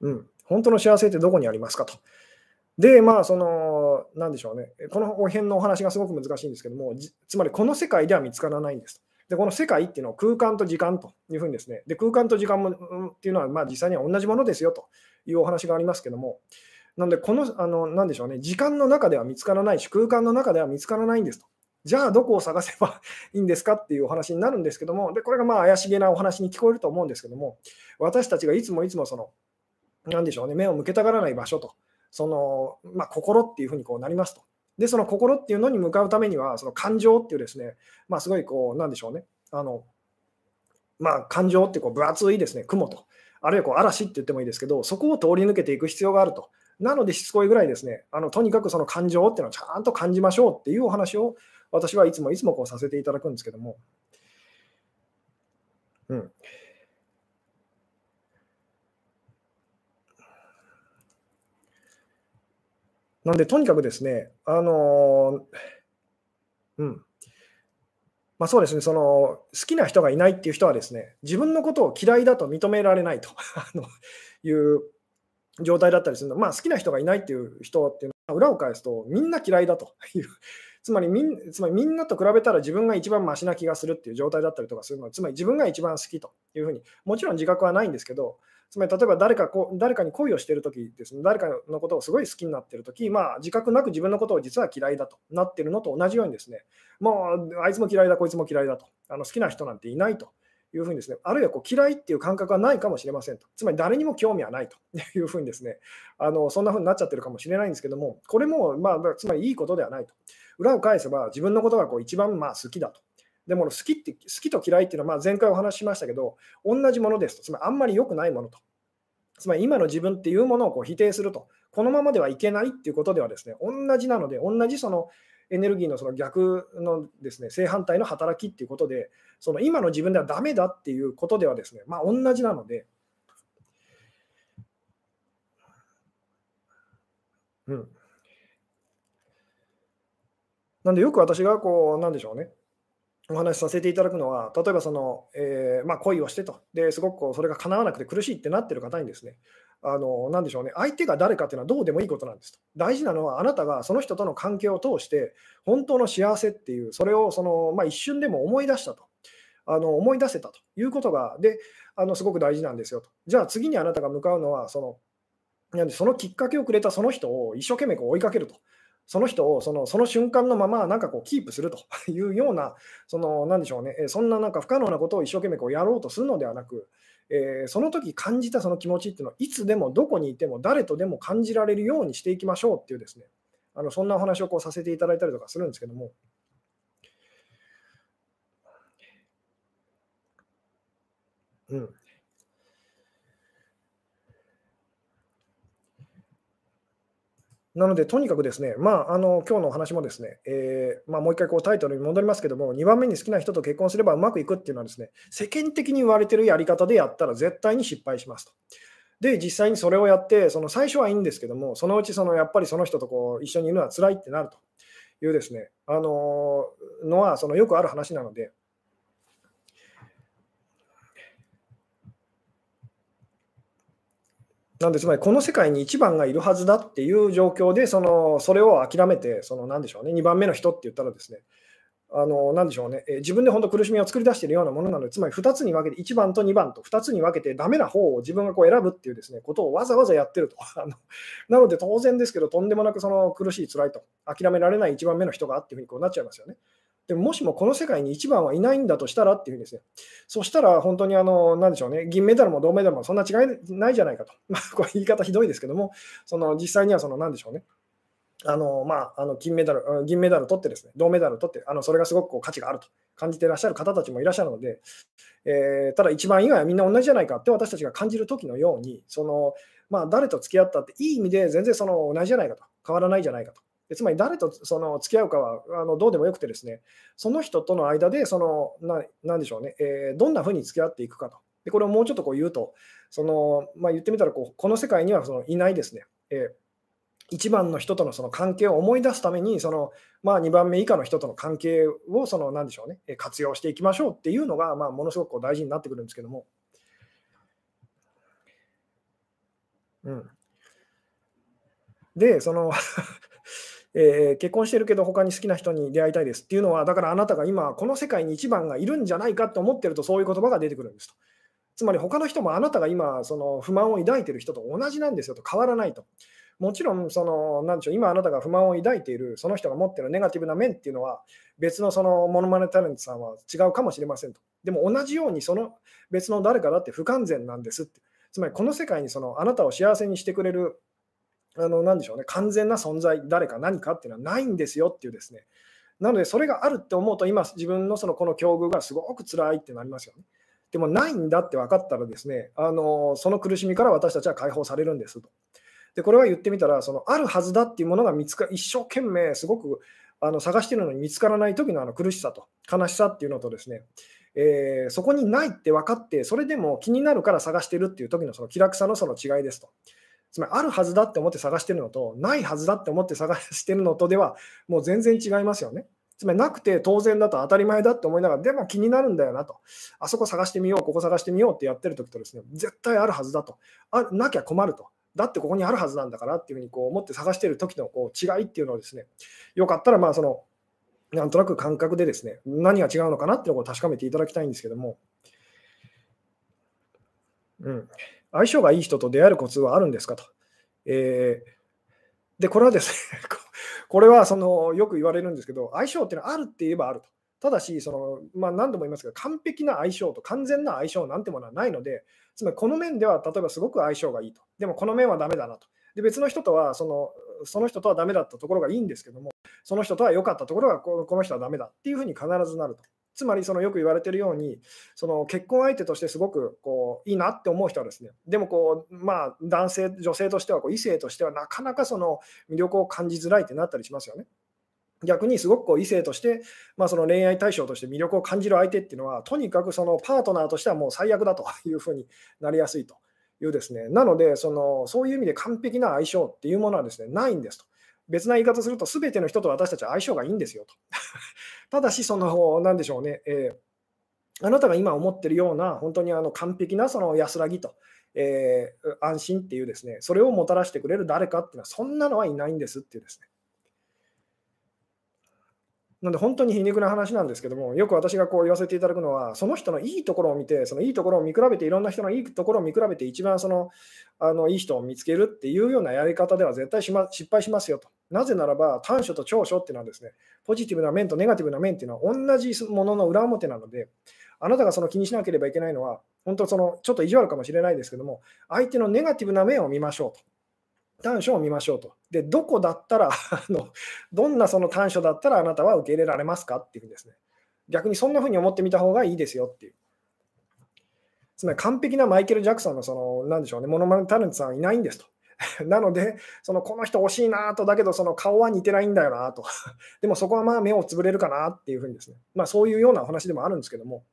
うん、本当の幸せってどこにありますかと。で、まあ、その、なんでしょうね、この辺のお話がすごく難しいんですけども、つまりこの世界では見つからないんです。で、この世界っていうのは空間と時間というふうにですね、で空間と時間もんっていうのは、まあ、実際には同じものですよと。いうお話がありますけども、なので、この、あの、なんでしょうね、時間の中では見つからないし、空間の中では見つからないんですと。じゃあどこを探せば いいんですかっていうお話になるんですけども、でこれがまあ怪しげなお話に聞こえると思うんですけども、私たちがいつもいつもその、なんでしょうね、目を向けたがらない場所と、その、まあ、心っていうふうにこうなりますと。で、その心っていうのに向かうためには、その感情っていうですね、まあ、すごいこう、なんでしょうね、あの、まあ、感情ってこう分厚いですね、雲と、あるいはこう嵐って言ってもいいですけど、そこを通り抜けていく必要があると。なので、しつこいぐらいですね、あのとにかくその感情っていうのをちゃんと感じましょうっていうお話を私はいつもいつもこうさせていただくんですけども、うん。なんで、とにかくですね、あのうん。まあ、そうですね、その好きな人がいないっていう人はですね、自分のことを嫌いだと認められないと いう状態だったりするの、まあ、好きな人がいないっていう人っていうのは、裏を返すと、みんな嫌いだという。つまりみんつまりみんなと比べたら自分が一番マシな気がするっていう状態だったりとかするの。は、つまり自分が一番好きというふうに、もちろん自覚はないんですけど、つまり例えば誰かこ誰かに恋をしているときですね、誰かのことをすごい好きになっているとき、まあ、自覚なく自分のことを実は嫌いだとなっているのと同じようにですね、もうあいつも嫌いだ、こいつも嫌いだと、あの好きな人なんていないと。いうふうにですね、あるいはこう嫌いっていう感覚はないかもしれませんと、つまり誰にも興味はないと。いうふうにですね、あのそんなふうになっちゃってるかもしれないんですけども、これも、まあ、つまりいいことではないと。裏を返せば自分のことがこう一番まあ好きだと。でも好きって好きと嫌いっていうのはまあ前回お話ししましたけど、同じものですと、つまりあんまり良くないものと。つまり今の自分っていうものをこう否定すると、このままではいけないっていうことではですね、同じなので、同じそのエネルギーのその逆のですね正反対の働きっていうことで、その今の自分ではダメだっていうことではですね、まあ、同じなので、うん。なんでよく私がこう、なんでしょうね、お話しさせていただくのは、例えばその、えー、まあ、恋をしてと、ですごくそれが叶わなくて苦しいってなってる方にですね、あのなんでしょうね、相手が誰かっていうのはどうでもいいことなんですと。大事なのは、あなたがその人との関係を通して、本当の幸せっていう、それをその、まあ、一瞬でも思い出したと。あの思い出せたということが、であのすごく大事なんですよと。じゃあ次にあなたが向かうのは、そのそのきっかけをくれたその人を一生懸命こう追いかけると。その人をそのその瞬間のままなんかこうキープすると いうような、そのなんでしょうね、そんななんか不可能なことを一生懸命こうやろうとするのではなく、えー、その時感じたその気持ちっていうのをいつでもどこにいても誰とでも感じられるようにしていきましょうっていうですね、あのそんなお話をこうさせていただいたりとかするんですけども。うん、なので、とにかくですね、まあ、あの今日のお話もですね、えー、まあ、もう一回こうタイトルに戻りますけども、2番目に好きな人と結婚すればうまくいくっていうのはですね、世間的に言われてるやり方でやったら絶対に失敗しますと。で、実際にそれをやって、その最初はいいんですけども、そのうちそのやっぱりその人とこう一緒にいるのは辛いってなるというですね、あののはそのよくある話なので、なんでつまりこの世界に一番がいるはずだっていう状況でそのそれを諦めてその何でしょうね2番目の人って言ったらですねあの何でしょうね、え自分で本当苦しみを作り出しているようなものなので、つまり2つに分けて、1番と2番と2つに分けて、ダメな方を自分がこう選ぶっていうですねことをわざわざやってると。なので当然ですけど、とんでもなくその苦しい、辛いと、諦められない1番目の人がっていうふうにこうなっちゃいますよね。でもしもこの世界に一番はいないんだとしたらっていうふうにですね、そしたら本当にあの、なんでしょうね、銀メダルも銅メダルもそんな違いないじゃないかと。まあ、これ言い方ひどいですけども、その実際にはその、なんでしょうね、あのまあ、あの金メダル、銀メダル取ってですね、銅メダル取って、あのそれがすごくこう価値があると。感じていらっしゃる方たちもいらっしゃるので、えー、ただ一番以外はみんな同じじゃないかって私たちが感じる時のように、そのまあ、誰と付き合ったっていい意味で全然その同じじゃないかと、変わらないじゃないかと。つまり誰とその付き合うかはあのどうでもよくてですね、その人との間でそのな、なんでしょうね、えー、どんなふうに付き合っていくかと。でこれをもうちょっとこう言うと、そのまあ、言ってみたらこう、この世界にはそのいないですね、えー、1番の人とのその関係を思い出すために、そのまあ、2番目以下の人との関係をその、なんでしょうね、活用していきましょうっていうのが、まあ、ものすごくこう大事になってくるんですけども。うん、で、そのえー、結婚してるけど他に好きな人に出会いたいですっていうのは、だからあなたが今、この世界に一番がいるんじゃないかと思ってると、そういう言葉が出てくるんですと。つまり他の人もあなたが今、その不満を抱いてる人と同じなんですよと、変わらないと。もちろん、その、なんでしょう、今あなたが不満を抱いている、その人が持ってるネガティブな面っていうのは、別のそのモノマネタレントさんは違うかもしれませんと。でも同じように、その別の誰かだって不完全なんですって。つまりこの世界にそのあなたを幸せにしてくれるあの、なんでしょうね、完全な存在、誰か何かっていうのはないんですよっていうですね。なので、それがあるって思うと、今、自分のそのこの境遇がすごく辛いってなりますよね。でも、ないんだって分かったらですね、あのその苦しみから私たちは解放されるんですと。で、これは言ってみたら、そのあるはずだっていうものが見つか一生懸命、すごくあの探してるのに見つからない時のあの苦しさと悲しさっていうのとですね、えー、そこにないって分かって、それでも気になるから探してるっていう時のその気楽さのその違いですと。つまりあるはずだって思って探してるのと、ないはずだって思って探してるのとでは、もう全然違いますよね。つまりなくて当然だと当たり前だって思いながら、でも気になるんだよなと。あそこ探してみよう、ここ探してみようってやってる時とですね、絶対あるはずだと。あなきゃ困ると。だってここにあるはずなんだからっていうふうにこう思って探してる時のこう違いっていうのをですね、よかったらまあその、なんとなく感覚でですね、何が違うのかなっていうのを確かめていただきたいんですけども、うん。相性がいい人と出会えるコツはあるんですかと。えー、で、これはですね これはそのよく言われるんですけど、相性っていうのはあるって言えばあると。ただし、そのまあ、何度も言いますが、完璧な相性と完全な相性なんてものはないので、つまりこの面では例えばすごく相性がいいと。でもこの面はダメだなと。で別の人とはその、その人とはダメだったところがいいんですけども、その人とは良かったところがこの人はダメだっていうふうに必ずなると。つまりそのよく言われているように、その結婚相手としてすごくこういいなって思う人はですね、でもこう、まあ、男性、女性としてはこう異性としてはなかなかその魅力を感じづらいってなったりしますよね。逆にすごくこう異性として、まあ、その恋愛対象として魅力を感じる相手っていうのは、とにかくそのパートナーとしてはもう最悪だというふうになりやすいというですね、なのでその、そういう意味で完璧な相性っていうものはですねないんですと。別な言い方すると、すべての人と私たちは相性がいいんですよと。ただし、その、なんでしょうね、えー、あなたが今思ってるような、本当にあの完璧なその安らぎと、えー、安心っていうですね、それをもたらしてくれる誰かっていうのは、そんなのはいないんですっていうですね。なんで本当に皮肉な話なんですけども、よく私がこう言わせていただくのは、その人のいいところを見て、そのいいところを見比べて、いろんな人のいいところを見比べて、一番そのあのいい人を見つけるっていうようなやり方では絶対し、ま、失敗しますよと。なぜならば、短所と長所っていうのはですね、ポジティブな面とネガティブな面っていうのは同じものの裏表なので、あなたがその気にしなければいけないのは、本当その、ちょっと意地悪かもしれないですけども、相手のネガティブな面を見ましょうと。短所を見ましょうと。で、どこだったら あの、どんなその短所だったらあなたは受け入れられますかっていうふうにですね。逆にそんなふうに思ってみた方がいいですよっていう。つまり完璧なマイケル・ジャクソンのその、なんでしょうね、モノマネタレントさんはいないんですと。なので、そのこの人惜しいなと、だけどその顔は似てないんだよなと。でもそこはまあ目をつぶれるかなっていうふうにですね。まあそういうようなお話でもあるんですけども。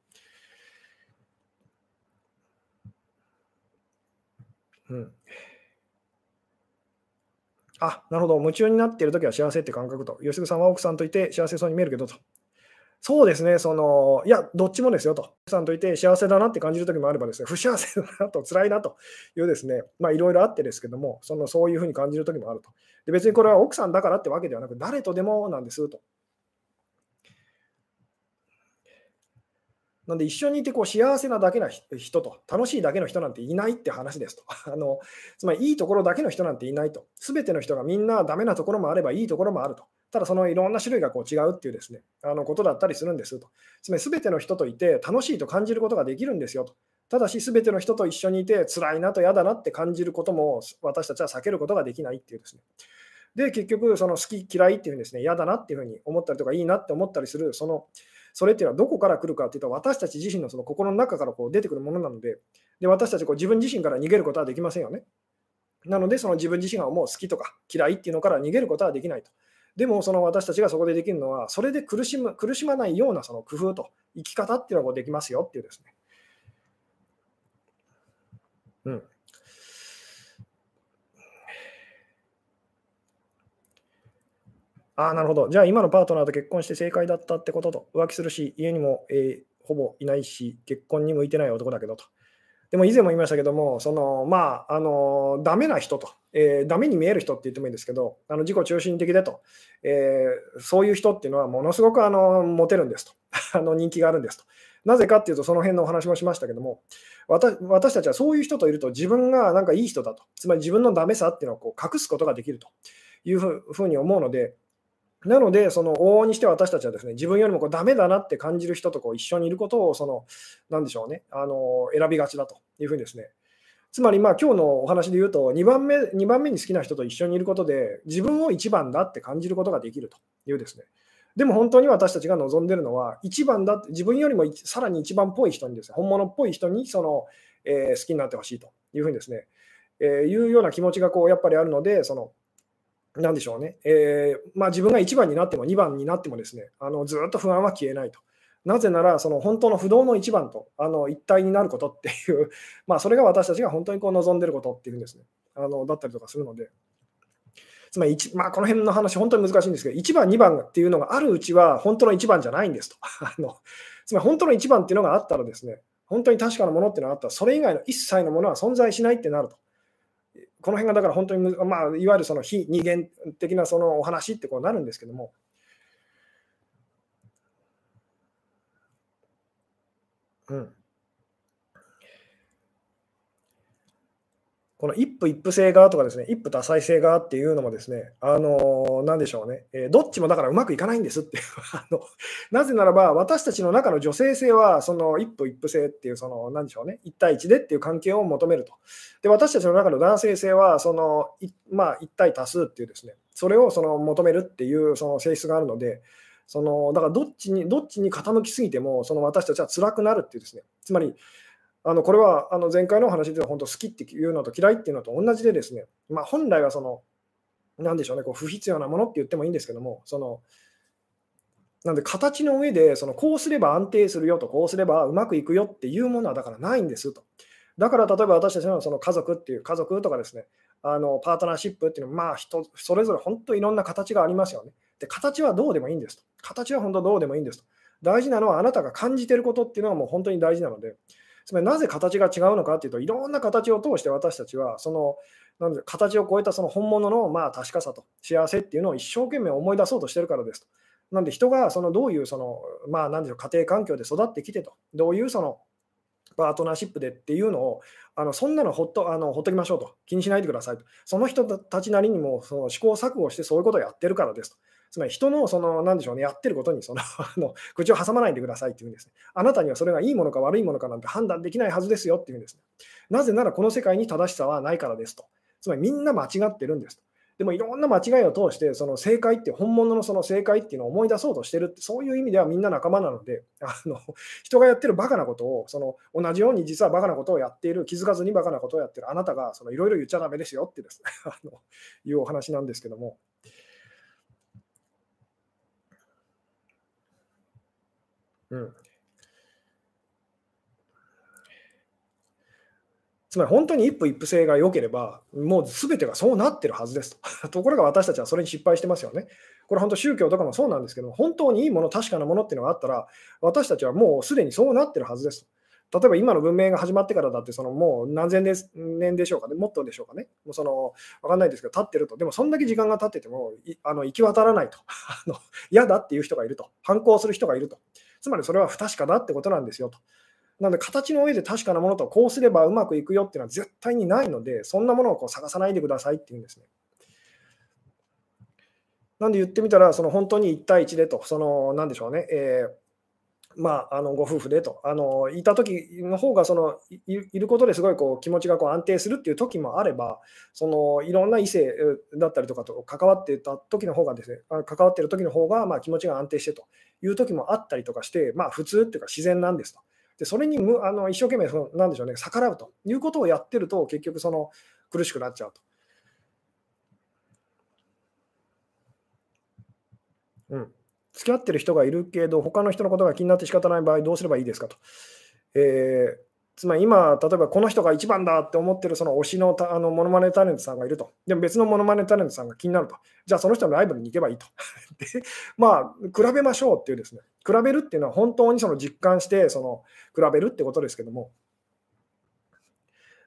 うん。あ、なるほど。夢中になっているときは幸せって感覚と。吉純さんは奥さんといて幸せそうに見えるけどと。そうですね、その、いや、どっちもですよと。奥さんといて幸せだなって感じるときもあればですね、不幸せだなと、辛いなというですね、まあいろいろあってですけども、そのそういうふうに感じるときもあると。で別にこれは奥さんだからってわけではなく、誰とでもなんですと。なんで一緒にいてこう幸せなだけな人と楽しいだけの人なんていないって話ですと。あのつまりいいところだけの人なんていないと。すべての人がみんなダメなところもあればいいところもあると。ただそのいろんな種類がこう違うっていうですね、あのことだったりするんですと。つまりすべての人といて楽しいと感じることができるんですよと。ただしすべての人と一緒にいて辛いなと嫌だなって感じることも私たちは避けることができないっていうですね。で、結局その好き嫌いっていうふうにですね、嫌だなっていうふうに思ったりとかいいなって思ったりする、そのそれっていうのはどこから来るかっていうと、私たち自身のその心の中からこう出てくるものなので、で私たちこう自分自身から逃げることはできませんよね。なので、その自分自身が思う好きとか嫌いっていうのから逃げることはできないと。でも、その私たちがそこでできるのは、それで苦しむ苦しまないようなその工夫と生き方っていうのができますよっていうですね。うん。ああ、なるほど。じゃあ今のパートナーと結婚して正解だったってことと。浮気するし、家にも、えー、ほぼいないし、結婚に向いてない男だけどと。でも以前も言いましたけども、そのまあ、あのダメな人と、えー、ダメに見える人って言ってもいいんですけど、あの自己中心的でと、えー、そういう人っていうのはものすごくあのモテるんですと あの、人気があるんですと。なぜかっていうと、その辺のお話もしましたけども、私たちはそういう人といると、自分がなんかいい人だと、つまり自分のダメさっていうのをこう隠すことができるというふうに思うので、なので、その往々にして私たちはですね、自分よりもこうダメだなって感じる人とこう一緒にいることを、その、なんでしょうね、あの選びがちだというふうにですね。つまり、まあ今日のお話で言うと2番目、2番目に好きな人と一緒にいることで、自分を1番だって感じることができるというですね。でも本当に私たちが望んでるのは、1番だって、自分よりもさらに1番っぽい人にですね、本物っぽい人にその、えー、好きになってほしいというふうにですね、えー、いうような気持ちがこうやっぱりあるので、そのなんでしょうね、えー、まあ、自分が1番になっても2番になってもですねあのずっと不安は消えないと。なぜなら、その本当の不動の1番とあの一体になることっていう、まあ、それが私たちが本当にこう望んでることっていうんですね、あのだったりとかするので、つまりまあ、この辺の話、本当に難しいんですけど、1番、2番っていうのがあるうちは本当の1番じゃないんですと。あのつまり本当の1番っていうのがあったらですね、本当に確かなものっていうのがあったら、それ以外の一切のものは存在しないってなると。この辺がだから本当に、まあ、いわゆるその非二元的なそのお話ってこうなるんですけども、うん。この一夫一夫制側とかですね、一夫多妻制側っていうのもですね、あのなんでしょうね、えー、どっちもだからうまくいかないんですっていう。あの、なぜならば私たちの中の女性性は、その一夫一夫制っていう、そのなんでしょうね、一対一でっていう関係を求めると。で、私たちの中の男性性は、そのまあ、一対多数っていうですね、それをその求めるっていうその性質があるので、そのだからどっちにどっちに傾きすぎても、その私たちは辛くなるっていうですね、つまり、あのこれはあの前回の話では本当好きっていうのと嫌いっていうのと同じでですね、まあ、本来はその、なんでしょうね、こう不必要なものって言ってもいいんですけども、そのなので、形の上で、そのこうすれば安定するよと、こうすればうまくいくよっていうものはだからないんですと。だから例えば私たちのその家族っていう家族とかですね、あのパートナーシップっていうのは、まあ人それぞれ本当いろんな形がありますよね。で、形はどうでもいいんですと。形は本当どうでもいいんですと。大事なのはあなたが感じてることっていうのはもう本当に大事なので、つまりなぜ形が違うのかっていうと、いろんな形を通して私たちは、そのなんで形を超えたその本物のまあ確かさと幸せっていうのを一生懸命思い出そうとしてるからですと。なんで人がそのどういうその、まあ、なんでしょう家庭環境で育ってきてと、どういうそのパートナーシップでっていうのを、あのそんなのほっとあのほっときましょうと、気にしないでくださいと、その人たちなりにもその試行錯誤してそういうことをやってるからですと。つまり人のその、なんでしょうね、やってることにその あの口を挟まないでくださいっていうんですね。あなたにはそれがいいものか悪いものかなんて判断できないはずですよっていうんですね。なぜならこの世界に正しさはないからですと。つまりみんな間違ってるんですと。でもいろんな間違いを通して、その正解って、本物のその正解っていうのを思い出そうとしてるって、そういう意味ではみんな仲間なので、あの人がやってるバカなことを、その同じように実はバカなことをやっている、気づかずにバカなことをやってるあなたがいろいろ言っちゃだめですよってですね あのいうお話なんですけども。つまり本当に一夫一夫制が良ければ、もう全てがそうなってるはずですと。ところが私たちはそれに失敗してますよね。これ本当宗教とかもそうなんですけど、本当にいいもの、確かなものっていうのがあったら、私たちはもうすでにそうなってるはずです。例えば今の文明が始まってからだって、そのもう何千年でしょうかね、もっとでしょうかね、もうその分かんないですけど、経ってると、でもそんだけ時間が経ってても、あの行き渡らないと、嫌だっていう人がいると、反抗する人がいると、つまりそれは不確かだってことなんですよと。なので、形の上で確かなものとこうすればうまくいくよっていうのは絶対にないので、そんなものをこう探さないでくださいっていうんですね。なんで言ってみたら、その本当に1対1でと、その、なんでしょうね、えー、まあ、あのご夫婦でと、あのいた時の方がそのいることですごいこう気持ちがこう安定するっていう時もあれば、そのいろんな異性だったりとかと関わってた時の方がですね、関わってる時の方がまが気持ちが安定してという時もあったりとかして、まあ、普通っていうか自然なんですと。でそれにむあの一生懸命その、なんでしょうね、逆らうということをやってると、結局その苦しくなっちゃうと。うん、付き合ってる人がいるけど、他の人のことが気になって仕方ない場合、どうすればいいですかと。えー、つまり今、例えばこの人が一番だって思ってるその推しのたあのモノマネタレントさんがいると。でも別のモノマネタレントさんが気になると。じゃあその人のライブに行けばいいと。でまあ、比べましょうっていうですね。比べるっていうのは本当にその実感してその比べるってことですけども。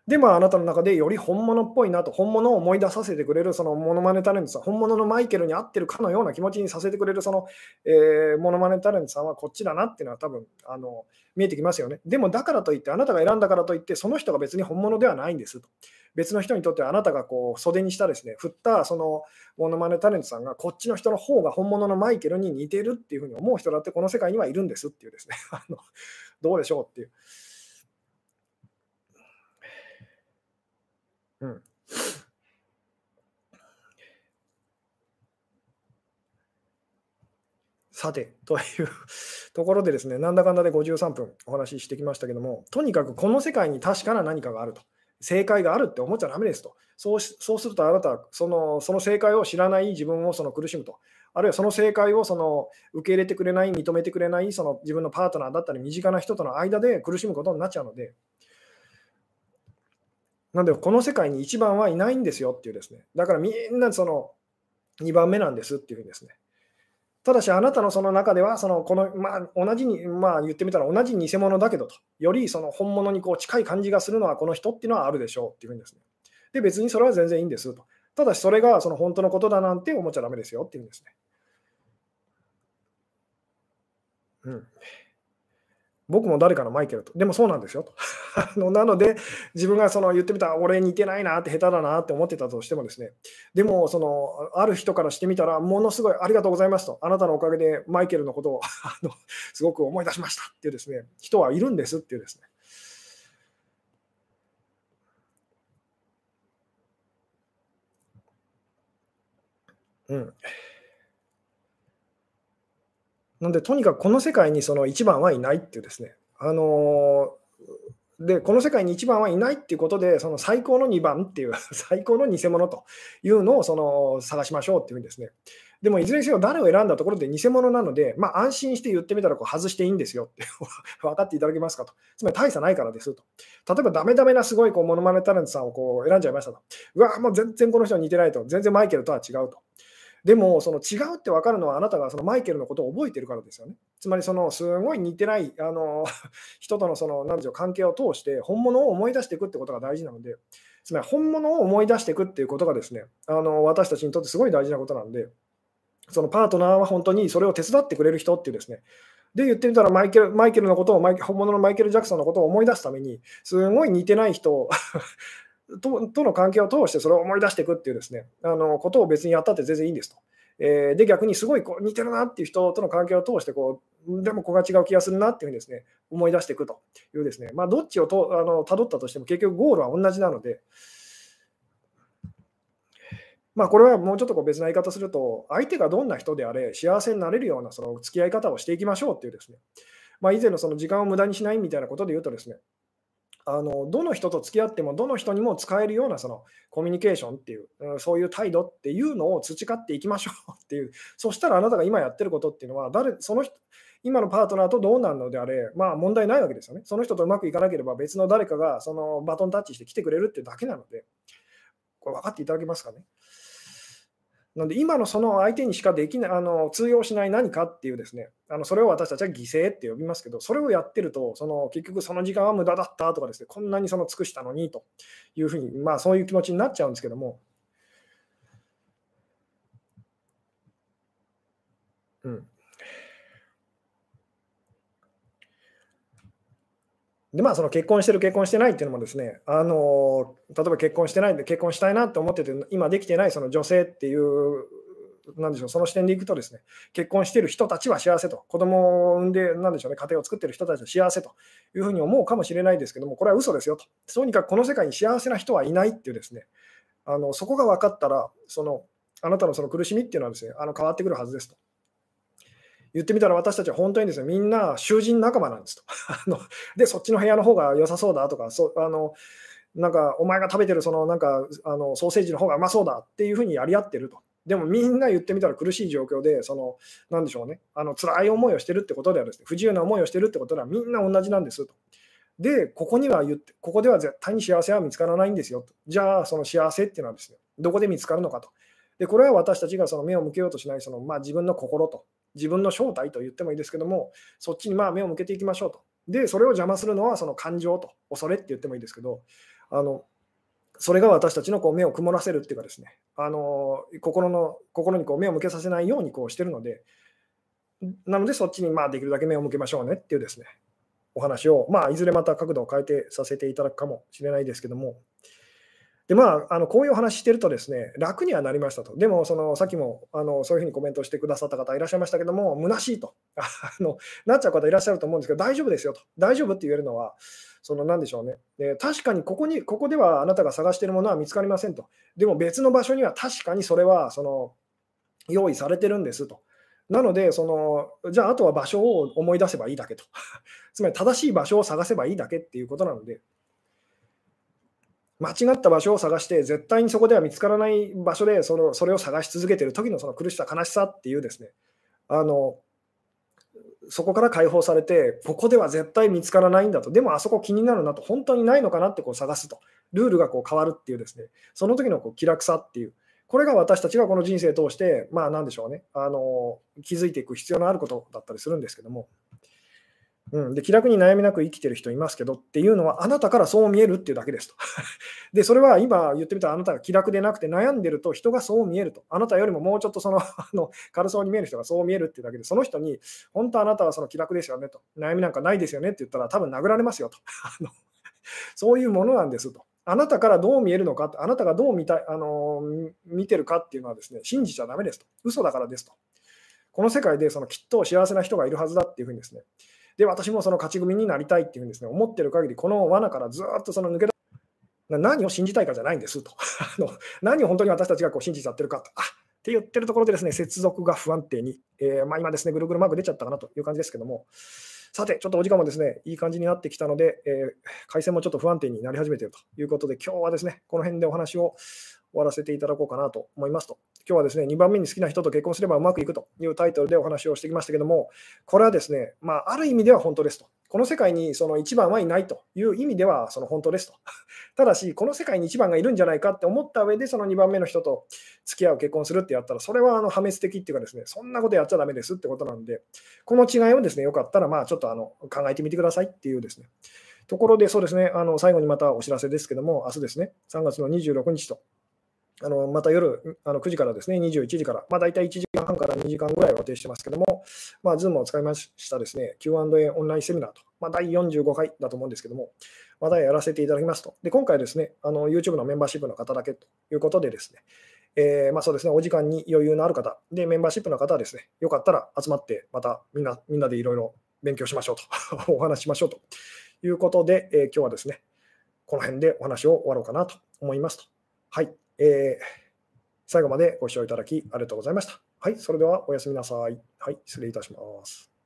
で、まあ、なたの中でより本物っぽいなと、本物を思い出させてくれる、そのモノマネタレントさん、本物のマイケルに合ってるかのような気持ちにさせてくれる、その、えー、モノマネタレントさんはこっちだなっていうのは多分、あの、見えてきますよね。でも、だからといって、あなたが選んだからといって、その人が別に本物ではないんですと。別の人にとってあなたがこう袖にしたですね、振ったそのモノマネタレントさんがこっちの人の方が本物のマイケルに似てるっていうふうに思う人だってこの世界にはいるんですっていうですね、あのどうでしょうっていう。うん。さて、という ところでですね、なんだかんだで53分お話ししてきましたけども、とにかくこの世界に確かな何かがあると。正解があるって思っちゃだめですと。そうそうするとあなたはそのその正解を知らない自分をその苦しむと。あるいはその正解をその受け入れてくれない、認めてくれないその自分のパートナーだったり身近な人との間で苦しむことになっちゃうので、なんで、この世界に一番はいないんですよっていうですね。だからみんなその2番目なんですっていうですね。ただし、あなたのその中では、そのこのまあ、同じに、まあ、言ってみたら同じ偽物だけどと、よりその本物にこう近い感じがするのはこの人っていうのはあるでしょうっていうふうにですね。で、別にそれは全然いいんですと。ただし、それがその本当のことだなんて思っちゃだめですよっていうんですね。うん。僕も誰かのマイケルと。でもそうなんですよと。あのなので、自分がその言ってみたら、俺似てないなって、下手だなって思ってたとしてもですね、でも、そのある人からしてみたら、ものすごいありがとうございますと、あなたのおかげでマイケルのことを あのすごく思い出しましたっていうですね、人はいるんですっていうですね。うん。なんで、とにかくこの世界にその一番はいないっていうですね、あのー、で、この世界に一番はいないっていうことで、その最高の2番っていう、最高の偽物というのをその探しましょうっていうんですね。でもいずれにせよ誰を選んだところで偽物なので、まあ、安心して言ってみたらこう外していいんですよって 分かっていただけますかと。つまり大差ないからですと。例えばダメダメなすごいこうモノマネタレントさんをこう選んじゃいましたと。うわ、もう全然この人は似てないと。全然マイケルとは違うと。でも、その違うって分かるのはあなたがそのマイケルのことを覚えてるからですよね。つまり、そのすごい似てないあの 人とのその何でしょう関係を通して本物を思い出していくってことが大事なので、つまり本物を思い出していくっていうことがですね、あの私たちにとってすごい大事なことなんで、そのパートナーは本当にそれを手伝ってくれる人っていうですね、で言ってみたらマイケルマイケルのことを本物のマイケル・ジャクソンのことを思い出すために、すごい似てない人 ととの関係を通してそれを思い出していくっていうですね、あのことを別にやったって全然いいんですと。えー、で、逆にすごいこう似てるなっていう人との関係を通してこう、でもここが違う気がするなっていうふうにですね、思い出していくというですね、まあ、どっちをとあの辿ったとしても結局ゴールは同じなので、まあ、これはもうちょっとこう別な言い方すると、相手がどんな人であれ、幸せになれるようなその付き合い方をしていきましょうっていうですね、まあ、以前のその時間を無駄にしないみたいなことで言うとですね、あのどの人と付き合っても、どの人にも使えるようなそのコミュニケーションっていう、そういう態度っていうのを培っていきましょうっていう、そしたらあなたが今やってることっていうのは、誰その人今のパートナーとどうなるのであれ、まあ問題ないわけですよね。その人とうまくいかなければ別の誰かがそのバトンタッチして来てくれるってだけなので、これ分かっていただけますかね？なので、今のその相手にしかできない、あの通用しない何かっていうですね、あのそれを私たちは犠牲って呼びますけど、それをやってると、その結局その時間は無駄だったとかですね、こんなにその尽くしたのにというふうに、まあそういう気持ちになっちゃうんですけども、うん。でまあ、その結婚してる、結婚してないっていうのもですね、あの例えば結婚してないんで、結婚したいなと思ってて、今できてないその女性っていう、なんでしょう、その視点でいくとですね、結婚してる人たちは幸せと、子供を産んで、なんでしょうね、家庭を作ってる人たちは幸せというふうに思うかもしれないですけども、これは嘘ですよと。とにかくこの世界に幸せな人はいないっていうですね、あのそこが分かったら、そのあなたのその苦しみっていうのはですね、あの変わってくるはずですと。言ってみたら私たちは本当にですね、みんな囚人仲間なんですと。あので、そっちの部屋の方が良さそうだとか、そあのなんかお前が食べてるそのなんかあのソーセージの方がうまそうだっていうふうにやり合ってると。でもみんな言ってみたら苦しい状況で、そのなんでしょうね、あの辛い思いをしてるってことではですね、不自由な思いをしてるってことではみんな同じなんですと。で、ここには言って、ここでは絶対に幸せは見つからないんですよと。じゃあ、その幸せっていうのはですね、どこで見つかるのかと。で、これは私たちがその目を向けようとしないその、まあ、自分の心と自分の正体と言ってもいいですけども、そっちにまあ目を向けていきましょうと。で、それを邪魔するのはその感情と、恐れって言ってもいいですけど、あのそれが私たちのこう目を曇らせるっていうかですね、あの心の心にこう目を向けさせないようにこうしてるので、なのでそっちにまあできるだけ目を向けましょうねっていうですね、お話を、まあ、いずれまた角度を変えてさせていただくかもしれないですけども、でまあ、あのこういうお話してるとですね、楽にはなりましたと。でも、そのさっきもあのそういうふうにコメントしてくださった方いらっしゃいましたけども、虚しいと あのなっちゃう方いらっしゃると思うんですけど、大丈夫ですよと。大丈夫って言えるのは、その何でしょうね、え確かにここに、ここではあなたが探しているものは見つかりませんと。でも別の場所には確かにそれはその用意されてるんですと。なので、そのじゃあ、あとは場所を思い出せばいいだけと。つまり正しい場所を探せばいいだけっていうことなので、間違った場所を探して、絶対にそこでは見つからない場所でそのそれを探し続けている時のその苦しさ、悲しさっていうですね、あのそこから解放されて、ここでは絶対見つからないんだと、でもあそこ気になるなと、本当にないのかなってこう探すと、ルールがこう変わるっていうですね、その時のこう気楽さっていう、これが私たちがこの人生を通して、まあなんでしょうね、あの気づいていく必要のあることだったりするんですけども。うん、で気楽に悩みなく生きてる人いますけどっていうのはあなたからそう見えるっていうだけですと。で、それは今言ってみたらあなたが気楽でなくて悩んでると人がそう見えると。あなたよりももうちょっとその あの軽そうに見える人がそう見えるっていうだけで、その人に本当あなたはその気楽ですよねと。悩みなんかないですよねって言ったら多分殴られますよと。そういうものなんですと。あなたからどう見えるのか、あなたがどう見たあの見てるかっていうのはですね、信じちゃだめですと。嘘だからですと。この世界でそのきっと幸せな人がいるはずだっていうふうにですね、で、私もその勝ち組になりたいっていうふうにですね、思ってる限り、この罠からずっとその抜け出何を信じたいかじゃないんですと。あの何を本当に私たちがこう信じちゃってるかと。あって言ってるところでですね、接続が不安定に、えー、まあ、今ですね、ぐるぐるマーク出ちゃったかなという感じですけども、さて、ちょっとお時間もですね、いい感じになってきたので、えー、回線もちょっと不安定になり始めているということで、今日はですね、この辺でお話を終わらせていただこうかなと思いますと。今日はですね、2番目に好きな人と結婚すればうまくいくというタイトルでお話をしてきましたけども、これはですね、まあ、ある意味では本当ですと。この世界にその1番はいないという意味ではその本当ですと。ただし、この世界に1番がいるんじゃないかって思った上で、その2番目の人と付き合う、結婚するってやったら、それはあの破滅的っていうかですね、そんなことやっちゃだめですってことなんで、この違いをですね、よかったら、まあちょっとあの考えてみてくださいっていうですね。ところで、そうですね、あの最後にまたお知らせですけども、明日ですね、3月の26日と、あのまた夜あの9時からですね、21時から、まあ、大体1時間半から2時間ぐらいを予定してますけども、まあ、Zoom を使いましたですね、Q&A オンラインセミナーと、まあ、第45回だと思うんですけども、またやらせていただきますと。で、今回ですね、あの YouTube のメンバーシップの方だけということでですね、えー、まあ、そうですね、お時間に余裕のある方、で、メンバーシップの方はですね、よかったら集まって、またみんなみんなでいろいろ勉強しましょうと、お話ししましょうということで、えー、今日はですね、この辺でお話を終わろうかなと思いますと。はい。えー、最後までご視聴いただきありがとうございました。はい、それではおやすみなさい。はい、失礼いたします。